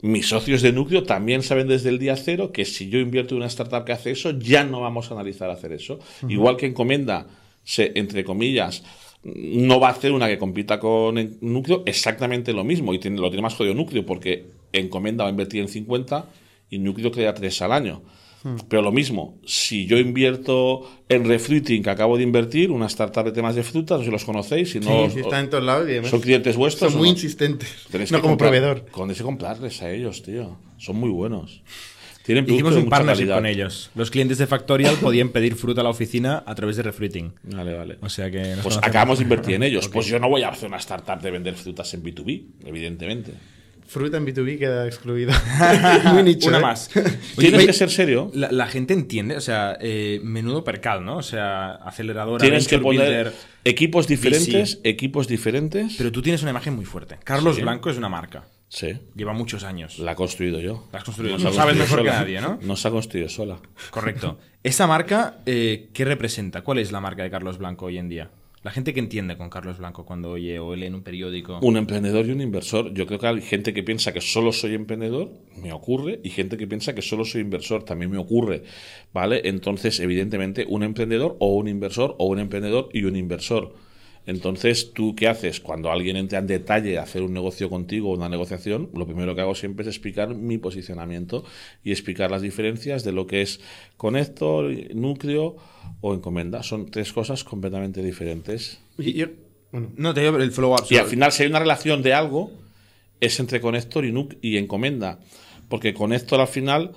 mis socios de núcleo también saben desde el día cero que si yo invierto en una startup que hace eso, ya no vamos a analizar hacer eso. Igual que Encomenda, se, entre comillas, no va a hacer una que compita con núcleo, exactamente lo mismo. Y tiene- lo tiene más jodido núcleo, porque Encomenda va a invertir en 50 y núcleo crea 3 al año. Pero lo mismo, si yo invierto en Refruiting, que acabo de invertir, una startup de temas de frutas, no sé si los conocéis, si no, sí, están en todos lados y además son clientes vuestros. son ¿o muy no? insistentes. Tenéis No que como comprar- proveedor. Tenéis que comprarles a ellos, tío. Son muy buenos. Tienen Hicimos un partnership calidad. con ellos. Los clientes de Factorial podían pedir fruta a la oficina a través de refruiting. Vale, vale. O sea que Pues acabamos de invertir en ellos. Pues yo no voy a hacer una startup de vender frutas en B2B, evidentemente. Fruta en B2B queda excluido. muy nicho. Una ¿eh? más. Tienes Oye, que ser serio. La, la gente entiende, o sea, eh, menudo percal, ¿no? O sea, aceleradora, Tienes que poner builder. equipos diferentes, equipos diferentes. Pero tú tienes una imagen muy fuerte. Carlos Sí. Blanco es una marca. Sí, Lleva muchos años. la he construido yo. La has construido. ha Lo sabes mejor que nadie, ¿no? No se ha construido sola. Correcto. Esa marca, eh, ¿qué representa? ¿Cuál es la marca de Carlos Blanco hoy en día? La gente que entiende con Carlos Blanco cuando oye o lee en un periódico. Un emprendedor y un inversor. Yo creo que hay gente que piensa que solo soy emprendedor, me ocurre, y gente que piensa que solo soy inversor, también me ocurre. ¿Vale? Entonces, evidentemente, un emprendedor o un inversor o un emprendedor y un inversor. Entonces, ¿tú qué haces? Cuando alguien entra en detalle a hacer un negocio contigo o una negociación, lo primero que hago siempre es explicar mi posicionamiento y explicar las diferencias de lo que es conector, núcleo o encomenda. Son tres cosas completamente diferentes. Yo- bueno, No, te el follow-up. Y al final, si hay una relación de algo, es entre Conector y, y Encomenda. Porque Conector al final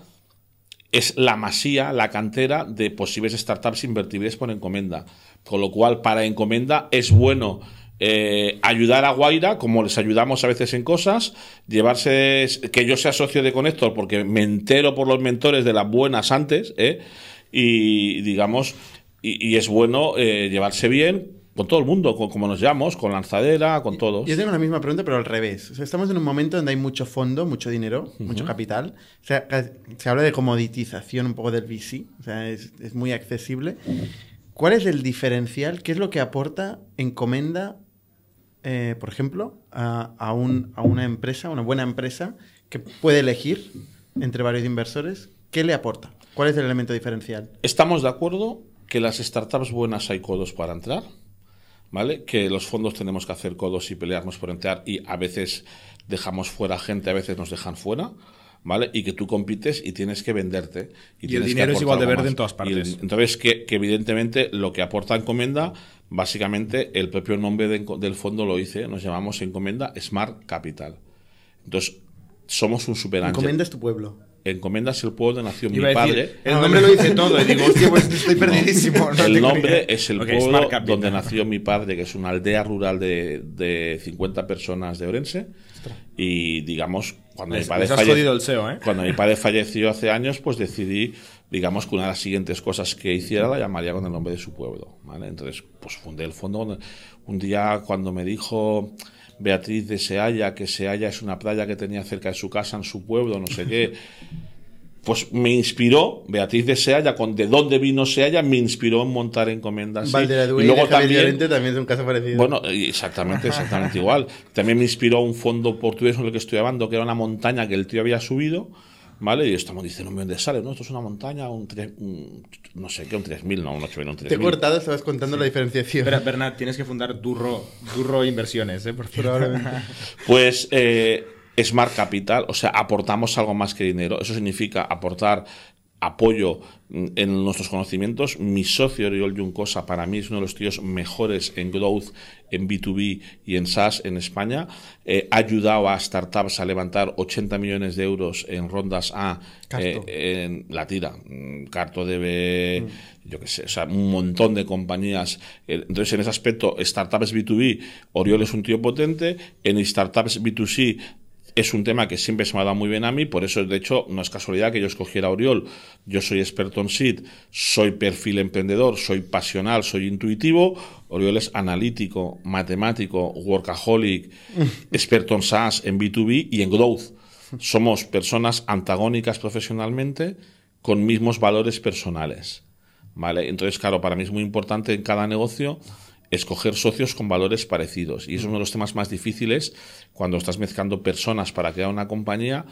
es la masía, la cantera de posibles startups invertibles por Encomenda. Con lo cual, para Encomenda es bueno eh, ayudar a Guaira, como les ayudamos a veces en cosas, llevarse, que yo sea socio de Conector, porque me entero por los mentores de las buenas antes, ¿eh? y digamos, y, y es bueno eh, llevarse bien con todo el mundo, con, como nos llamamos, con Lanzadera, con todos. Yo tengo la misma pregunta, pero al revés. O sea, estamos en un momento donde hay mucho fondo, mucho dinero, mucho capital. O sea, se habla de comoditización un poco del VC. O sea, es, es muy accesible. ¿Cuál es el diferencial? ¿Qué es lo que aporta Encomenda, eh, por ejemplo, a, a un- a una empresa, una buena empresa, que puede elegir entre varios inversores? ¿Qué le aporta? ¿Cuál es el elemento diferencial? Estamos de acuerdo que las startups buenas hay codos para entrar, ¿vale? Que los fondos tenemos que hacer codos y pelearnos por entrar y a veces dejamos fuera gente, a veces nos dejan fuera, ¿vale? Y que tú compites y tienes que venderte. Y el dinero es igual de verde más. en todas el- partes. entonces, que, que evidentemente lo que aporta Encomenda, básicamente el propio nombre de del fondo lo dice, nos llamamos Encomenda Smart Capital. Entonces, somos un super Encomenda es tu pueblo. Encomenda es el pueblo de nació mi decir, padre. el nombre lo dice todo. Y digo, hostia, pues estoy perdidísimo. no el nombre es el Ok, pueblo donde nació mi padre, que es una aldea rural de, de 50 personas de Orense. Y digamos, cuando Les- mi padre falle- SEO, ¿eh? cuando mi padre falleció hace años, pues decidí digamos que una de las siguientes cosas que hiciera la llamaría con el nombre de su pueblo, ¿vale? Entonces, pues fundé el fondo. Un día cuando me dijo Beatriz de Sealla que Sealla es una playa que tenía cerca de su casa en su pueblo, no sé qué pues me inspiró, Beatriz de Sealla, con de dónde vino Sealla, me inspiró en montar encomendas. Y luego también, también es un caso parecido. Bueno, exactamente, exactamente igual. También me inspiró un fondo portugués en el que estoy hablando, que era una montaña que el tío había subido, ¿vale? Y estamos diciendo, ¿dónde sale? No, esto es una montaña, un, no sé qué, un 3000, no, un 8000, un 3000. Te he cortado, estabas contando la diferenciación. Pero, Bernat, tienes que fundar Durro, Durro Inversiones, ¿eh? Por Probablemente. pues... Eh, Smart Capital, o sea, aportamos algo más que dinero. Eso significa aportar apoyo en nuestros conocimientos. Mi socio Oriol Juncosa para mí es uno de los tíos mejores en growth, en B2B y en SaaS en España. Eh, ha ayudado a startups a levantar 80 millones de euros en rondas A eh, en la tira. Mm, Carto debe, mm. yo qué sé, o sea, un montón de compañías. Eh, entonces, en ese aspecto, startups B2B, Oriol es un tío potente. En startups B2C, es un tema que siempre se me ha dado muy bien a mí, por eso de hecho no es casualidad que yo escogiera Oriol. Yo soy experto en SID, soy perfil emprendedor, soy pasional, soy intuitivo. Oriol es analítico, matemático, workaholic, experto en SaaS, en B2B y en growth. Somos personas antagónicas profesionalmente con mismos valores personales. ¿Vale? Entonces, claro, para mí es muy importante en cada negocio escoger socios con valores parecidos. Y es uno de los temas más difíciles cuando estás mezclando personas para crear una compañía,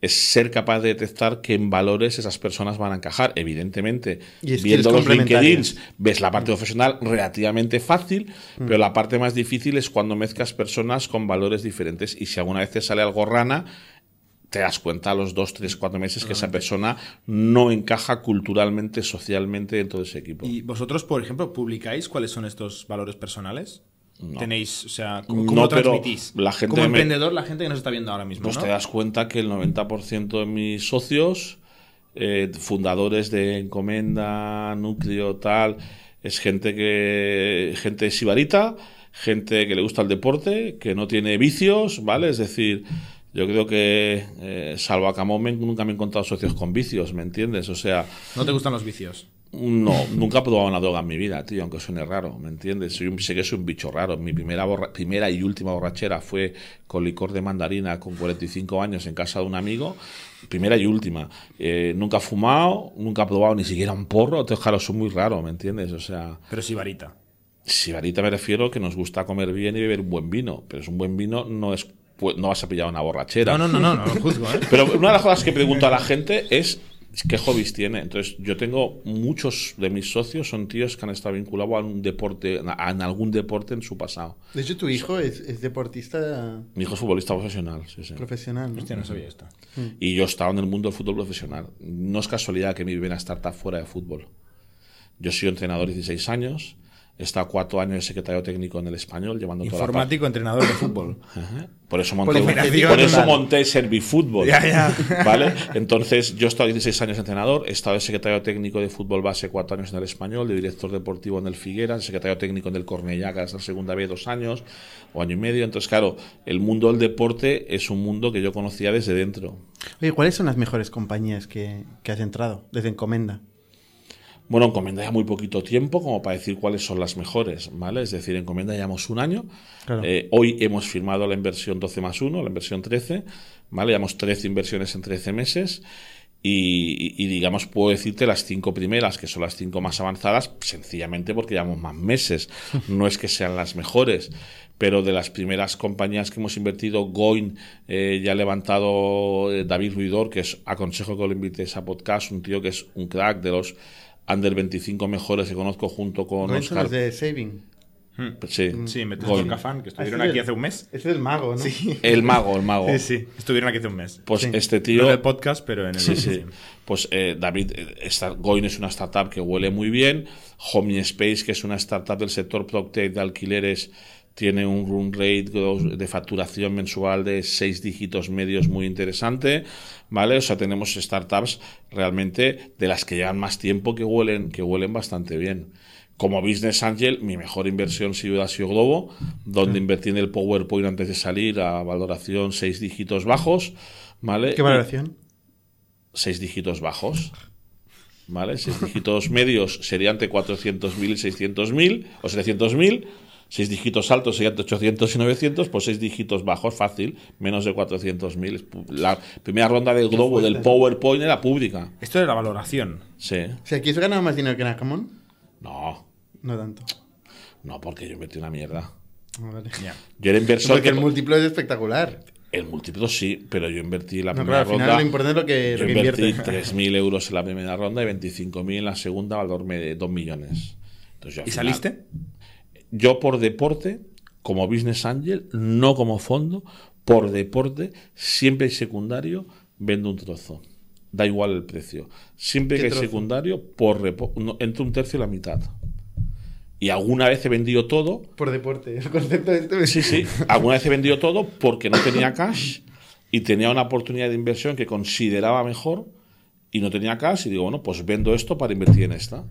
es ser capaz de detectar que en valores esas personas van a encajar. Evidentemente, viendo los LinkedIn, ves la parte profesional relativamente fácil, mm. pero la parte más difícil es cuando mezclas personas con valores diferentes. Y si alguna vez te sale algo rana, te das cuenta a los dos, tres, cuatro meses que esa persona no encaja culturalmente, socialmente dentro de ese equipo. ¿Y vosotros, por ejemplo, publicáis cuáles son estos valores personales? Tenéis, o sea, ¿cómo, lo transmitís? La gente Como emprendedor, la gente que nos está viendo ahora mismo. Pues te das cuenta que el 90% de mis socios, eh, fundadores de Encomenda, Núcleo, tal, es gente que. gente sibarita, gente que le gusta el deporte, que no tiene vicios, ¿vale? Es decir yo creo que, eh, salvo a Camón, nunca me he encontrado socios con vicios, ¿me entiendes? O sea... ¿No te gustan los vicios? No, nunca he probado una droga en mi vida, tío, aunque suene raro, ¿me entiendes? Soy sé que soy un bicho raro. Mi primera, primera y última borrachera fue con licor de mandarina con 45 años en casa de un amigo. Primera y última. Eh, nunca he fumado, nunca he probado ni siquiera un porro. Entonces, claro, soy muy raro, ¿me entiendes? O sea... Pero si varita. Si varita me refiero que nos gusta comer bien y beber un buen vino. Pero es un buen vino no es pues no vas a pillar una borrachera. No, no, no, no, no lo juzgo, ¿eh? Pero una de las cosas que pregunto a la gente es qué hobbies tiene. Entonces, yo tengo muchos de mis socios son tíos que han estado vinculados a un deporte, en algún deporte en su pasado. De hecho, tu hijo es, deportista. Mi hijo es futbolista profesional, sí, sí. Profesional. ¿no? Hostia, no sabía esto. Mm. Y yo he estado en el mundo del fútbol profesional. No es casualidad que mi primera startup fuera de fútbol. Yo soy entrenador 16 años Estado cuatro años de secretario técnico en el español, llevando Informático, entrenador de fútbol. Por eso monté, por eso monté Servifútbol. ¿Vale? Entonces, yo he estado 16 años de entrenador, he estado de secretario técnico de fútbol base cuatro años en el español, de director deportivo en el Figueras, secretario técnico en el Cornellá, que es la segunda vez dos años o año y medio. Entonces, claro, el mundo del deporte es un mundo que yo conocía desde dentro. Oye, ¿cuáles son las mejores compañías que, que has entrado desde Encomenda? Bueno, encomienda ya muy poquito tiempo como para decir cuáles son las mejores, ¿vale? Es decir, encomienda llevamos un año. Eh, hoy hemos firmado la inversión 12 más 1, la inversión 13, ¿vale? Llevamos 13 inversiones en 13 meses. Y, digamos, puedo decirte las cinco primeras, que son las cinco más avanzadas, sencillamente porque llevamos más meses. No es que sean las mejores, pero de las primeras compañías que hemos invertido, Goin eh, ya ha levantado eh, David Ruidor, que es aconsejo que lo invites a podcast, un tío que es un crack de los under 25 mejores que conozco junto con Oscar. de Saving. Hmm. Sí, sí con Cafán, que estuvieron aquí hace un mes. Es el mago, ¿no? Sí. El mago, el mago. Sí, sí. Estuvieron aquí hace un mes. Pues este tío. No en el podcast, pero en el. Sí, sí. Pues eh, David, eh, Goin es una startup que huele muy bien. Homey Space, que es una startup del sector PropTech de alquileres, tiene un run rate de facturación mensual de seis dígitos medios muy interesante. ¿vale? O sea, tenemos startups realmente de las que llevan más tiempo que huelen, que huelen bastante bien. Como Business Angel, mi mejor inversión ha sido Globo, donde invertí en el PowerPoint antes de salir a valoración seis dígitos bajos, ¿vale? ¿Qué valoración? seis dígitos bajos. ¿vale? Seis dígitos medios serían entre 400.000 y 600.000 o 700.000. Seis dígitos altos serían entre 800 y 900, pues seis dígitos bajos, fácil, menos de 400.000. La primera ronda del globo del PowerPoint era pública. Esto es la valoración. Sí. Si aquí has ganado más dinero que en Acamon, No, no tanto. no, porque yo invertí una mierda. Ah, vale. Ya. Yo era inversor. Porque que- el múltiplo es espectacular. el múltiplo sí, pero yo invertí la No, primera claro, al final ronda. lo importante es lo que, Yo lo que invertí invierte. 3.000 euros en la primera ronda y 25.000 en la segunda, valorme de 2 millones. Entonces, yo al ¿Y final- saliste? Yo por deporte, como business angel, no como fondo, por deporte, siempre hay secundario, vendo un trozo. Da igual el precio. Siempre ¿Qué que hay trozo? secundario, por no, entre un tercio y la mitad. Y alguna vez he vendido todo. Por deporte. El concepto este me- Sí, sí. Alguna vez he vendido todo porque no tenía cash y tenía una oportunidad de inversión que consideraba mejor y no tenía cash y digo, bueno, pues vendo esto para invertir en esta.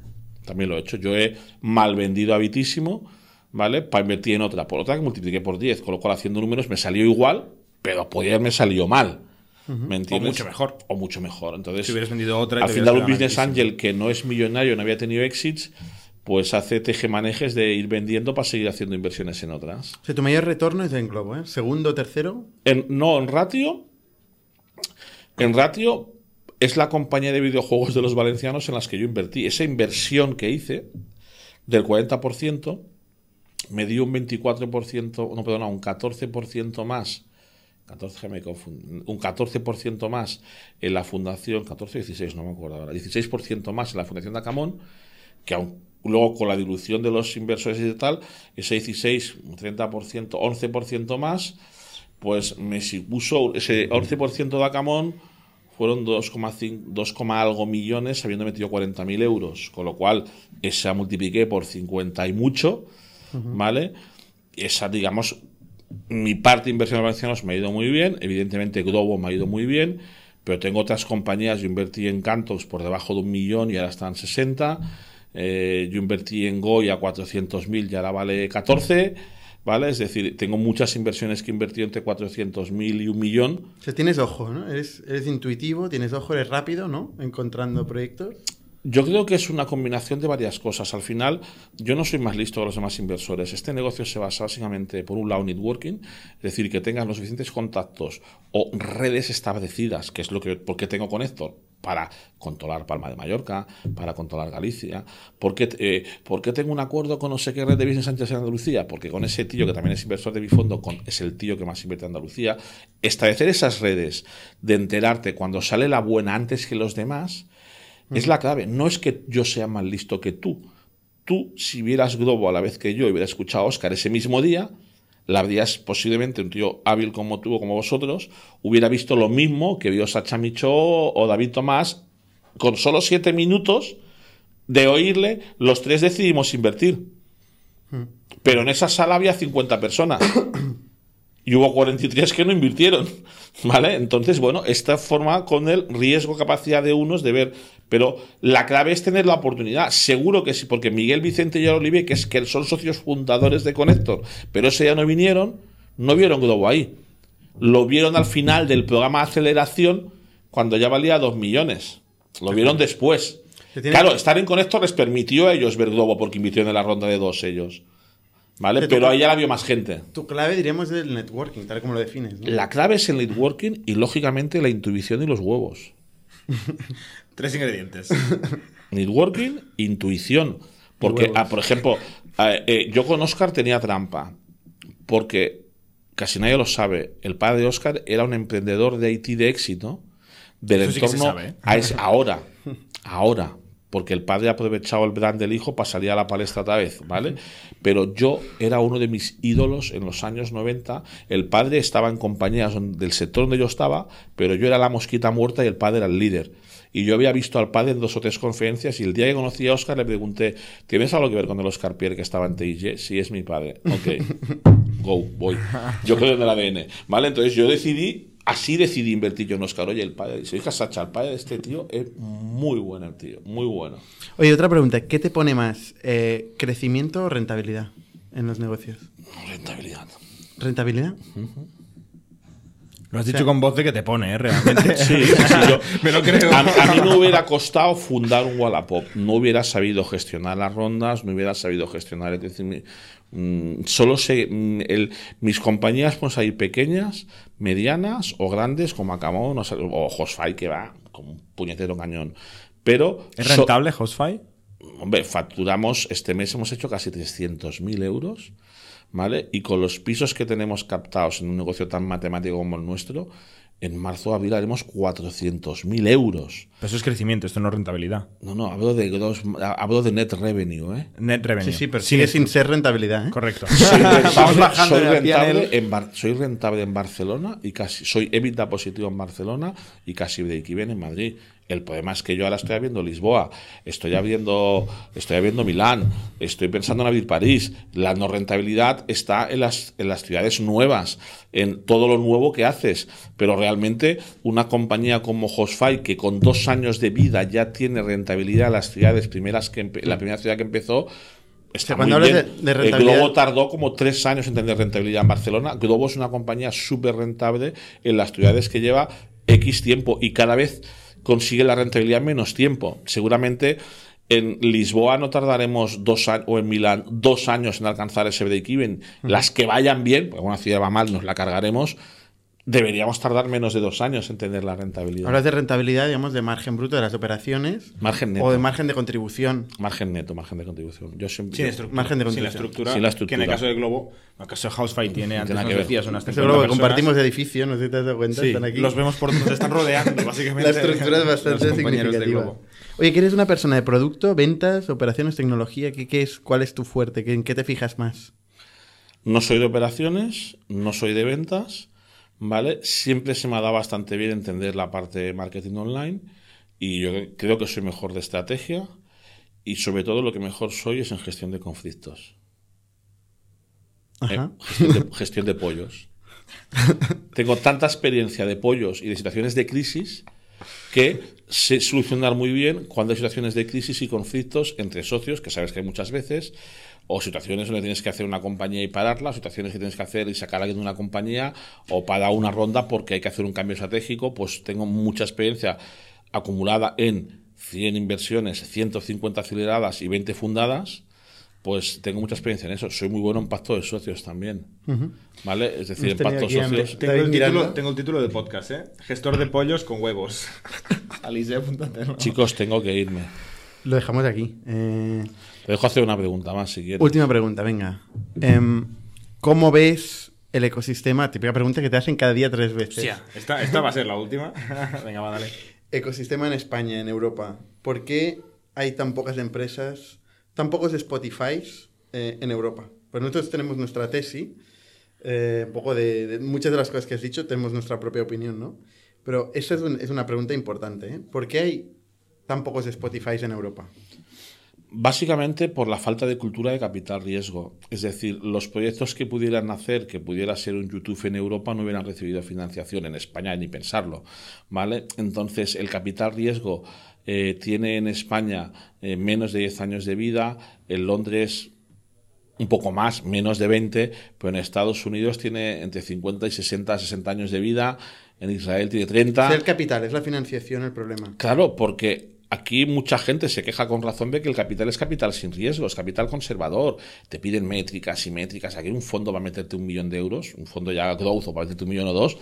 También lo he hecho. Yo he mal vendido habitísimo, ¿vale? Para invertir en otra. Por otra que multipliqué por 10, con lo cual haciendo números me salió igual, pero podía haberme salido mal. ¿Me entiendes? mucho mejor. O mucho mejor. Entonces, Si hubieras vendido otra al final un business angel que no es millonario, no había tenido exits, pues hace tejemanejes de ir vendiendo para seguir haciendo inversiones en otras. O sea, tu mayor retorno es en Globo, ¿eh? Segundo, tercero. En- no, en Ratio. En Ratio es la compañía de videojuegos de los valencianos en las que yo invertí. Esa inversión que hice del 40% me dio un 24%, no, perdona, un 14% más. 14, me un 14% más en la fundación, 14 o 16, no me acuerdo ahora, 16% más en la fundación de Acamón, que aun, luego con la dilución de los inversores y tal, ese 16, un 30%, 11% más, pues me supuso ese 11% de Acamón fueron 2,5 2, algo millones habiendo metido 40.000 euros, con lo cual esa multipliqué por 50 y mucho, ¿vale? Esa, digamos, mi parte de inversión en valencianos me ha ido muy bien, evidentemente Globo me ha ido muy bien, pero tengo otras compañías, yo invertí en Cantos por debajo de un millón y ahora están 60, eh, yo invertí en Goy a 400.000 y ahora vale 14, ¿vale? Es decir, tengo muchas inversiones que invertí entre 400.000 y un millón, O sea, tienes ojo, ¿no? Eres, eres intuitivo, tienes ojo, eres rápido, ¿no? Encontrando proyectos. Yo creo que es una combinación de varias cosas. Al final, yo no soy más listo que los demás inversores. Este negocio se basa básicamente, por un lado, en networking, es decir, que tengas los suficientes contactos o redes establecidas, que es lo que porque tengo con Héctor, para controlar Palma de Mallorca, para controlar Galicia. ¿Por qué, eh, ¿por qué tengo un acuerdo con no sé qué red de Business Angels en Andalucía? Porque con ese tío que también es inversor de mi fondo, con, es el tío que más invierte en Andalucía. Establecer esas redes de enterarte cuando sale la buena antes que los demás es la clave. No es que yo sea más listo que tú. Tú, si vieras Globo a la vez que yo y hubieras escuchado a Oscar ese mismo día, la habrías posiblemente, un tío hábil como tú o como vosotros, hubiera visto lo mismo que vio Sacha Micho o David Tomás con solo siete minutos de oírle, los tres decidimos invertir. Pero en esa sala había 50 personas. Y hubo 43 que no invirtieron. ¿Vale? Entonces, bueno, esta forma con el riesgo, capacidad de unos de ver. Pero la clave es tener la oportunidad. Seguro que sí, porque Miguel Vicente y Olivier, que, es, que son socios fundadores de Connector, pero ese ya no vinieron, no vieron Globo ahí. Lo vieron al final del programa de aceleración cuando ya valía 2 millones. Lo vieron después. Claro, estar en Connector les permitió a ellos ver Globo porque invirtieron en la ronda de dos ellos. ¿Vale? Pero ahí ya la vio más gente. Tu clave, diríamos, es el networking, tal como lo defines, ¿no? La clave es el networking y, lógicamente, la intuición y los huevos. Tres ingredientes. Networking, intuición. Porque, ah, por ejemplo, eh, eh, yo con Oscar tenía trampa. Porque casi nadie lo sabe. El padre de Oscar era un emprendedor de IT de éxito del Eso sí que se entorno sabe, ¿eh? a ese- ahora. Ahora. Porque el padre ha aprovechado el brand del hijo para salir a la palestra otra vez, ¿vale? Pero yo era uno de mis ídolos en los años 90. El padre estaba en compañías del sector donde yo estaba, pero yo era la mosquita muerta y el padre era el líder. Y yo había visto al padre en dos o tres conferencias y el día que conocí a Oscar le pregunté, ¿tienes algo que ver con el Oscar Pierre que estaba en TIG? Sí, es mi padre. Ok, go, voy. Yo creo en el ADN. ¿Vale? Entonces yo decidí, así decidí invertir yo en Oscar. Oye, el padre, si hija Sacha, el padre de este tío es muy bueno, el tío, muy bueno. Oye, otra pregunta. ¿Qué te pone más? eh, ¿Crecimiento o rentabilidad en los negocios? Rentabilidad. ¿Rentabilidad? Lo has dicho con voz de que te pone, ¿eh? Realmente. Sí, sí, sí, yo- Me lo creo. A, a mí no hubiera costado fundar un Wallapop. No hubiera sabido gestionar las rondas, no hubiera sabido gestionar. Es decir, mi- mm, solo sé. mm, el- mis compañías pues ahí pequeñas, medianas o grandes, como Acamón o, o Hostfy, que va como un puñetero cañón. Pero. ¿Es so- rentable Hostfy? Hombre, facturamos, este mes hemos hecho casi 300.000 euros, ¿vale? Y con los pisos que tenemos captados en un negocio tan matemático como el nuestro, en marzo, abril haremos 400.000 euros. Pero eso es crecimiento, esto no es rentabilidad. No, no, hablo de, gross- hablo de net revenue, ¿eh? Net revenue. Sí, sí, pero sigue sin ser rentabilidad. ¿eh? Correcto. Soy rentable, Vamos bajando soy rentable en Bar- soy rentable en Barcelona y casi soy EBITDA positivo en Barcelona y casi break even en Madrid. El problema es que yo ahora estoy abriendo Lisboa, estoy abriendo, estoy abriendo Milán, estoy pensando en abrir París. La no rentabilidad está en las, en las ciudades nuevas, en todo lo nuevo que haces. Pero realmente una compañía como Hostfy, que con dos años de vida ya tiene rentabilidad en las ciudades primeras que la primera ciudad que empezó, está cuando muy bien. de- de rentabilidad- Globo tardó como tres años en tener rentabilidad en Barcelona. Globo es una compañía súper rentable en las ciudades que lleva X tiempo y cada vez consigue la rentabilidad en menos tiempo. Seguramente en Lisboa no tardaremos dos años, o en Milán, dos años en alcanzar ese break-even. Las que vayan bien, porque una ciudad va mal, nos la cargaremos. Deberíamos tardar menos de dos años en tener la rentabilidad. Hablas de rentabilidad, digamos, de margen bruto de las operaciones Margen neto. o de margen de contribución. Margen neto, margen de contribución. Yo siempre, Sin yo- estructura. Margen de sin la contribución. estructura. Sin la Que en estructura. el caso de Globo, en el caso de Housefly tiene, antes nos que ver. decías, unas Este 50 globo que personas. compartimos de edificio, no sé si te has dado cuenta, Sí, están aquí. los vemos por nos están rodeando, básicamente. La estructura es bastante significativa. Globo. Oye, que eres una persona de producto, ventas, operaciones, tecnología. ¿qué, qué es, ¿Cuál es tu fuerte? ¿Qué- ¿En qué te fijas más? No soy de operaciones, no soy de ventas, ¿vale? Siempre se me ha dado bastante bien entender la parte de marketing online y yo creo que soy mejor de estrategia y sobre todo lo que mejor soy es en gestión de conflictos. Ajá. Eh, gestión, de, gestión de pollos. Tengo tanta experiencia de pollos y de situaciones de crisis que sé solucionar muy bien cuando hay situaciones de crisis y conflictos entre socios, que sabes que hay muchas veces, o situaciones donde tienes que hacer una compañía y pararla, situaciones que tienes que hacer y sacar a alguien de una compañía, o para una ronda porque hay que hacer un cambio estratégico, pues tengo mucha experiencia acumulada en 100 inversiones, 150 aceleradas y 20 fundadas, pues tengo mucha experiencia en eso. Soy muy bueno en pacto de socios también. ¿Vale? Es decir, en pacto a socios. Tengo el, título, tengo el título de podcast, ¿eh? Gestor de pollos con huevos. Alice. Chicos, tengo que irme. Lo dejamos aquí. Eh, Te dejo hacer una pregunta más si quieres. última pregunta, venga. Em, ¿Cómo ves el ecosistema? Típica pregunta que te hacen cada día tres veces. Hostia, esta, esta va a ser la última. Venga, va, dale. Ecosistema en España, en Europa. ¿Por qué hay tan pocas empresas, tan pocos Spotify eh, en Europa? Pues nosotros tenemos nuestra tesis, eh, un poco de, de muchas de las cosas que has dicho, tenemos nuestra propia opinión, ¿no? Pero esa es, un- es una pregunta importante, ¿eh? ¿Por qué hay tan pocos Spotify en Europa? Básicamente por la falta de cultura de capital riesgo. Es decir, los proyectos que pudieran hacer, que pudiera ser un YouTube en Europa, no hubieran recibido financiación en España ni pensarlo. ¿Vale? Entonces, el capital riesgo eh, tiene en España eh, menos de 10 años de vida, en Londres un poco más, menos de 20, pero en Estados Unidos tiene entre 50 y 60, 60 años de vida, en Israel tiene 30. Es el capital, es la financiación el problema. Claro, porque aquí mucha gente se queja con razón de que el capital es capital sin riesgo, es capital conservador. Te piden métricas y métricas. Aquí un fondo va a meterte un millón de euros, un fondo ya growth o va a meterte un millón o dos.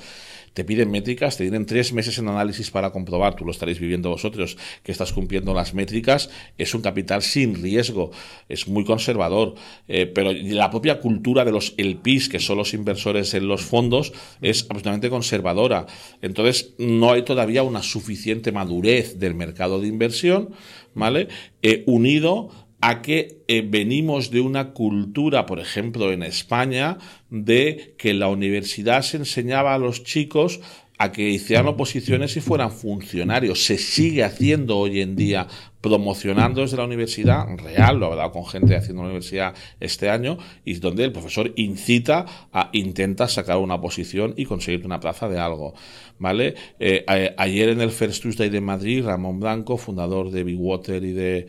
Te piden métricas, te tienen tres meses en análisis para comprobar, tú lo estaréis viviendo vosotros, que estás cumpliendo las métricas. Es un capital sin riesgo, es muy conservador. Eh, pero la propia cultura de los LPs, que son los inversores en los fondos, es absolutamente conservadora. Entonces, no hay todavía una suficiente madurez del mercado de inversión, ¿vale? Eh, unido a que eh, venimos de una cultura, por ejemplo, en España, de que la universidad se enseñaba a los chicos a que hicieran oposiciones y fueran funcionarios. Se sigue haciendo hoy en día, promocionando desde la universidad real, lo he hablado con gente haciendo la universidad este año, y donde el profesor incita a intenta sacar una posición y conseguir una plaza de algo. ¿Vale? Eh, ayer en el First Tuesday de Madrid, Ramón Blanco, fundador de Big Water y de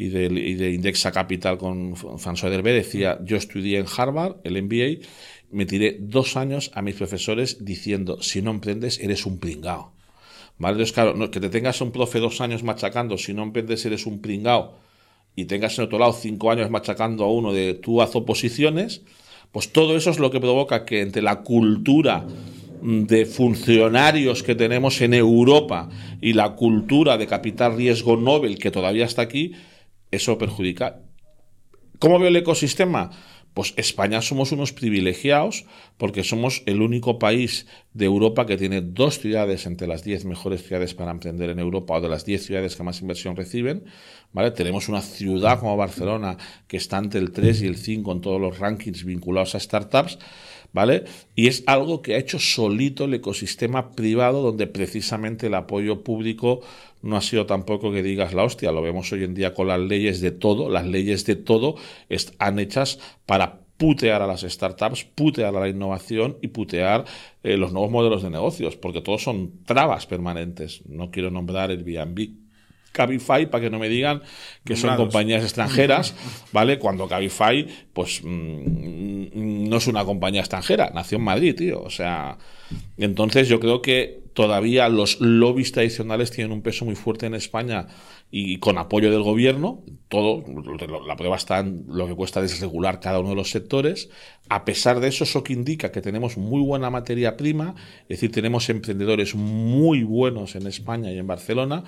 y de, Indexa Capital con François Derbe, decía, yo estudié en Harvard, el MBA, me tiré dos años a mis profesores diciendo, si no emprendes, eres un pringao. ¿Vale? Entonces, claro, que te tengas un profe dos años machacando, si no emprendes, eres un pringao, y tengas en otro lado cinco años machacando a uno de tú haz oposiciones, pues todo eso es lo que provoca que entre la cultura de funcionarios que tenemos en Europa y la cultura de capital riesgo Nobel que todavía está aquí, eso perjudica. ¿Cómo veo el ecosistema? Pues España somos unos privilegiados porque somos el único país de Europa que tiene dos ciudades entre las diez mejores ciudades para emprender en Europa o de las diez ciudades que más inversión reciben. ¿vale? Tenemos una ciudad como Barcelona que está entre el 3 y el 5 en todos los rankings vinculados a startups. ¿Vale? Y es algo que ha hecho solito el ecosistema privado, donde precisamente el apoyo público no ha sido tampoco que digas la hostia, lo vemos hoy en día con las leyes de todo, las leyes de todo están hechas para putear a las startups, putear a la innovación y putear eh, los nuevos modelos de negocios, porque todos son trabas permanentes. No quiero nombrar el Airbnb Cabify para que no me digan que son compañías extranjeras, ¿vale? Cuando Cabify, pues mm, no es una compañía extranjera, nació en Madrid, tío. O sea, entonces yo creo que todavía los lobbies tradicionales tienen un peso muy fuerte en España y con apoyo del gobierno, todo, la prueba está en lo que cuesta desregular cada uno de los sectores. A pesar de eso, eso que indica que tenemos muy buena materia prima, es decir, tenemos emprendedores muy buenos en España y en Barcelona,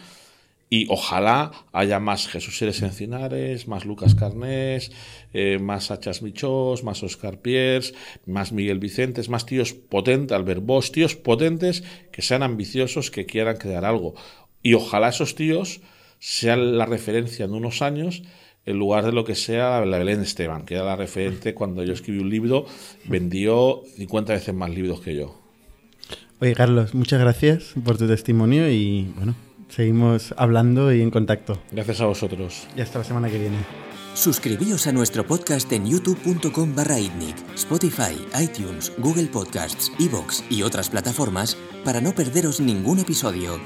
y ojalá haya más Jesús Eres Encinares, más Lucas Carnés, eh, más Hachas Michos, más Oscar Piers, más Miguel Vicentes, más tíos potentes, Albert Bosch, tíos potentes que sean ambiciosos, que quieran crear algo. Y ojalá esos tíos sean la referencia en unos años en lugar de lo que sea la Belén Esteban, que era la referente cuando yo escribí un libro, vendió 50 veces más libros que yo. Oye, Carlos, muchas gracias por tu testimonio y bueno, Seguimos hablando y en contacto. Gracias a vosotros. Y hasta la semana que viene. Suscribíos a nuestro podcast en youtube.com barra Spotify, iTunes, Google Podcasts, Evox y otras plataformas para no perderos ningún episodio.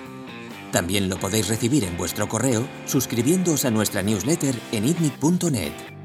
También lo podéis recibir en vuestro correo suscribiéndoos a nuestra newsletter en itnic.net.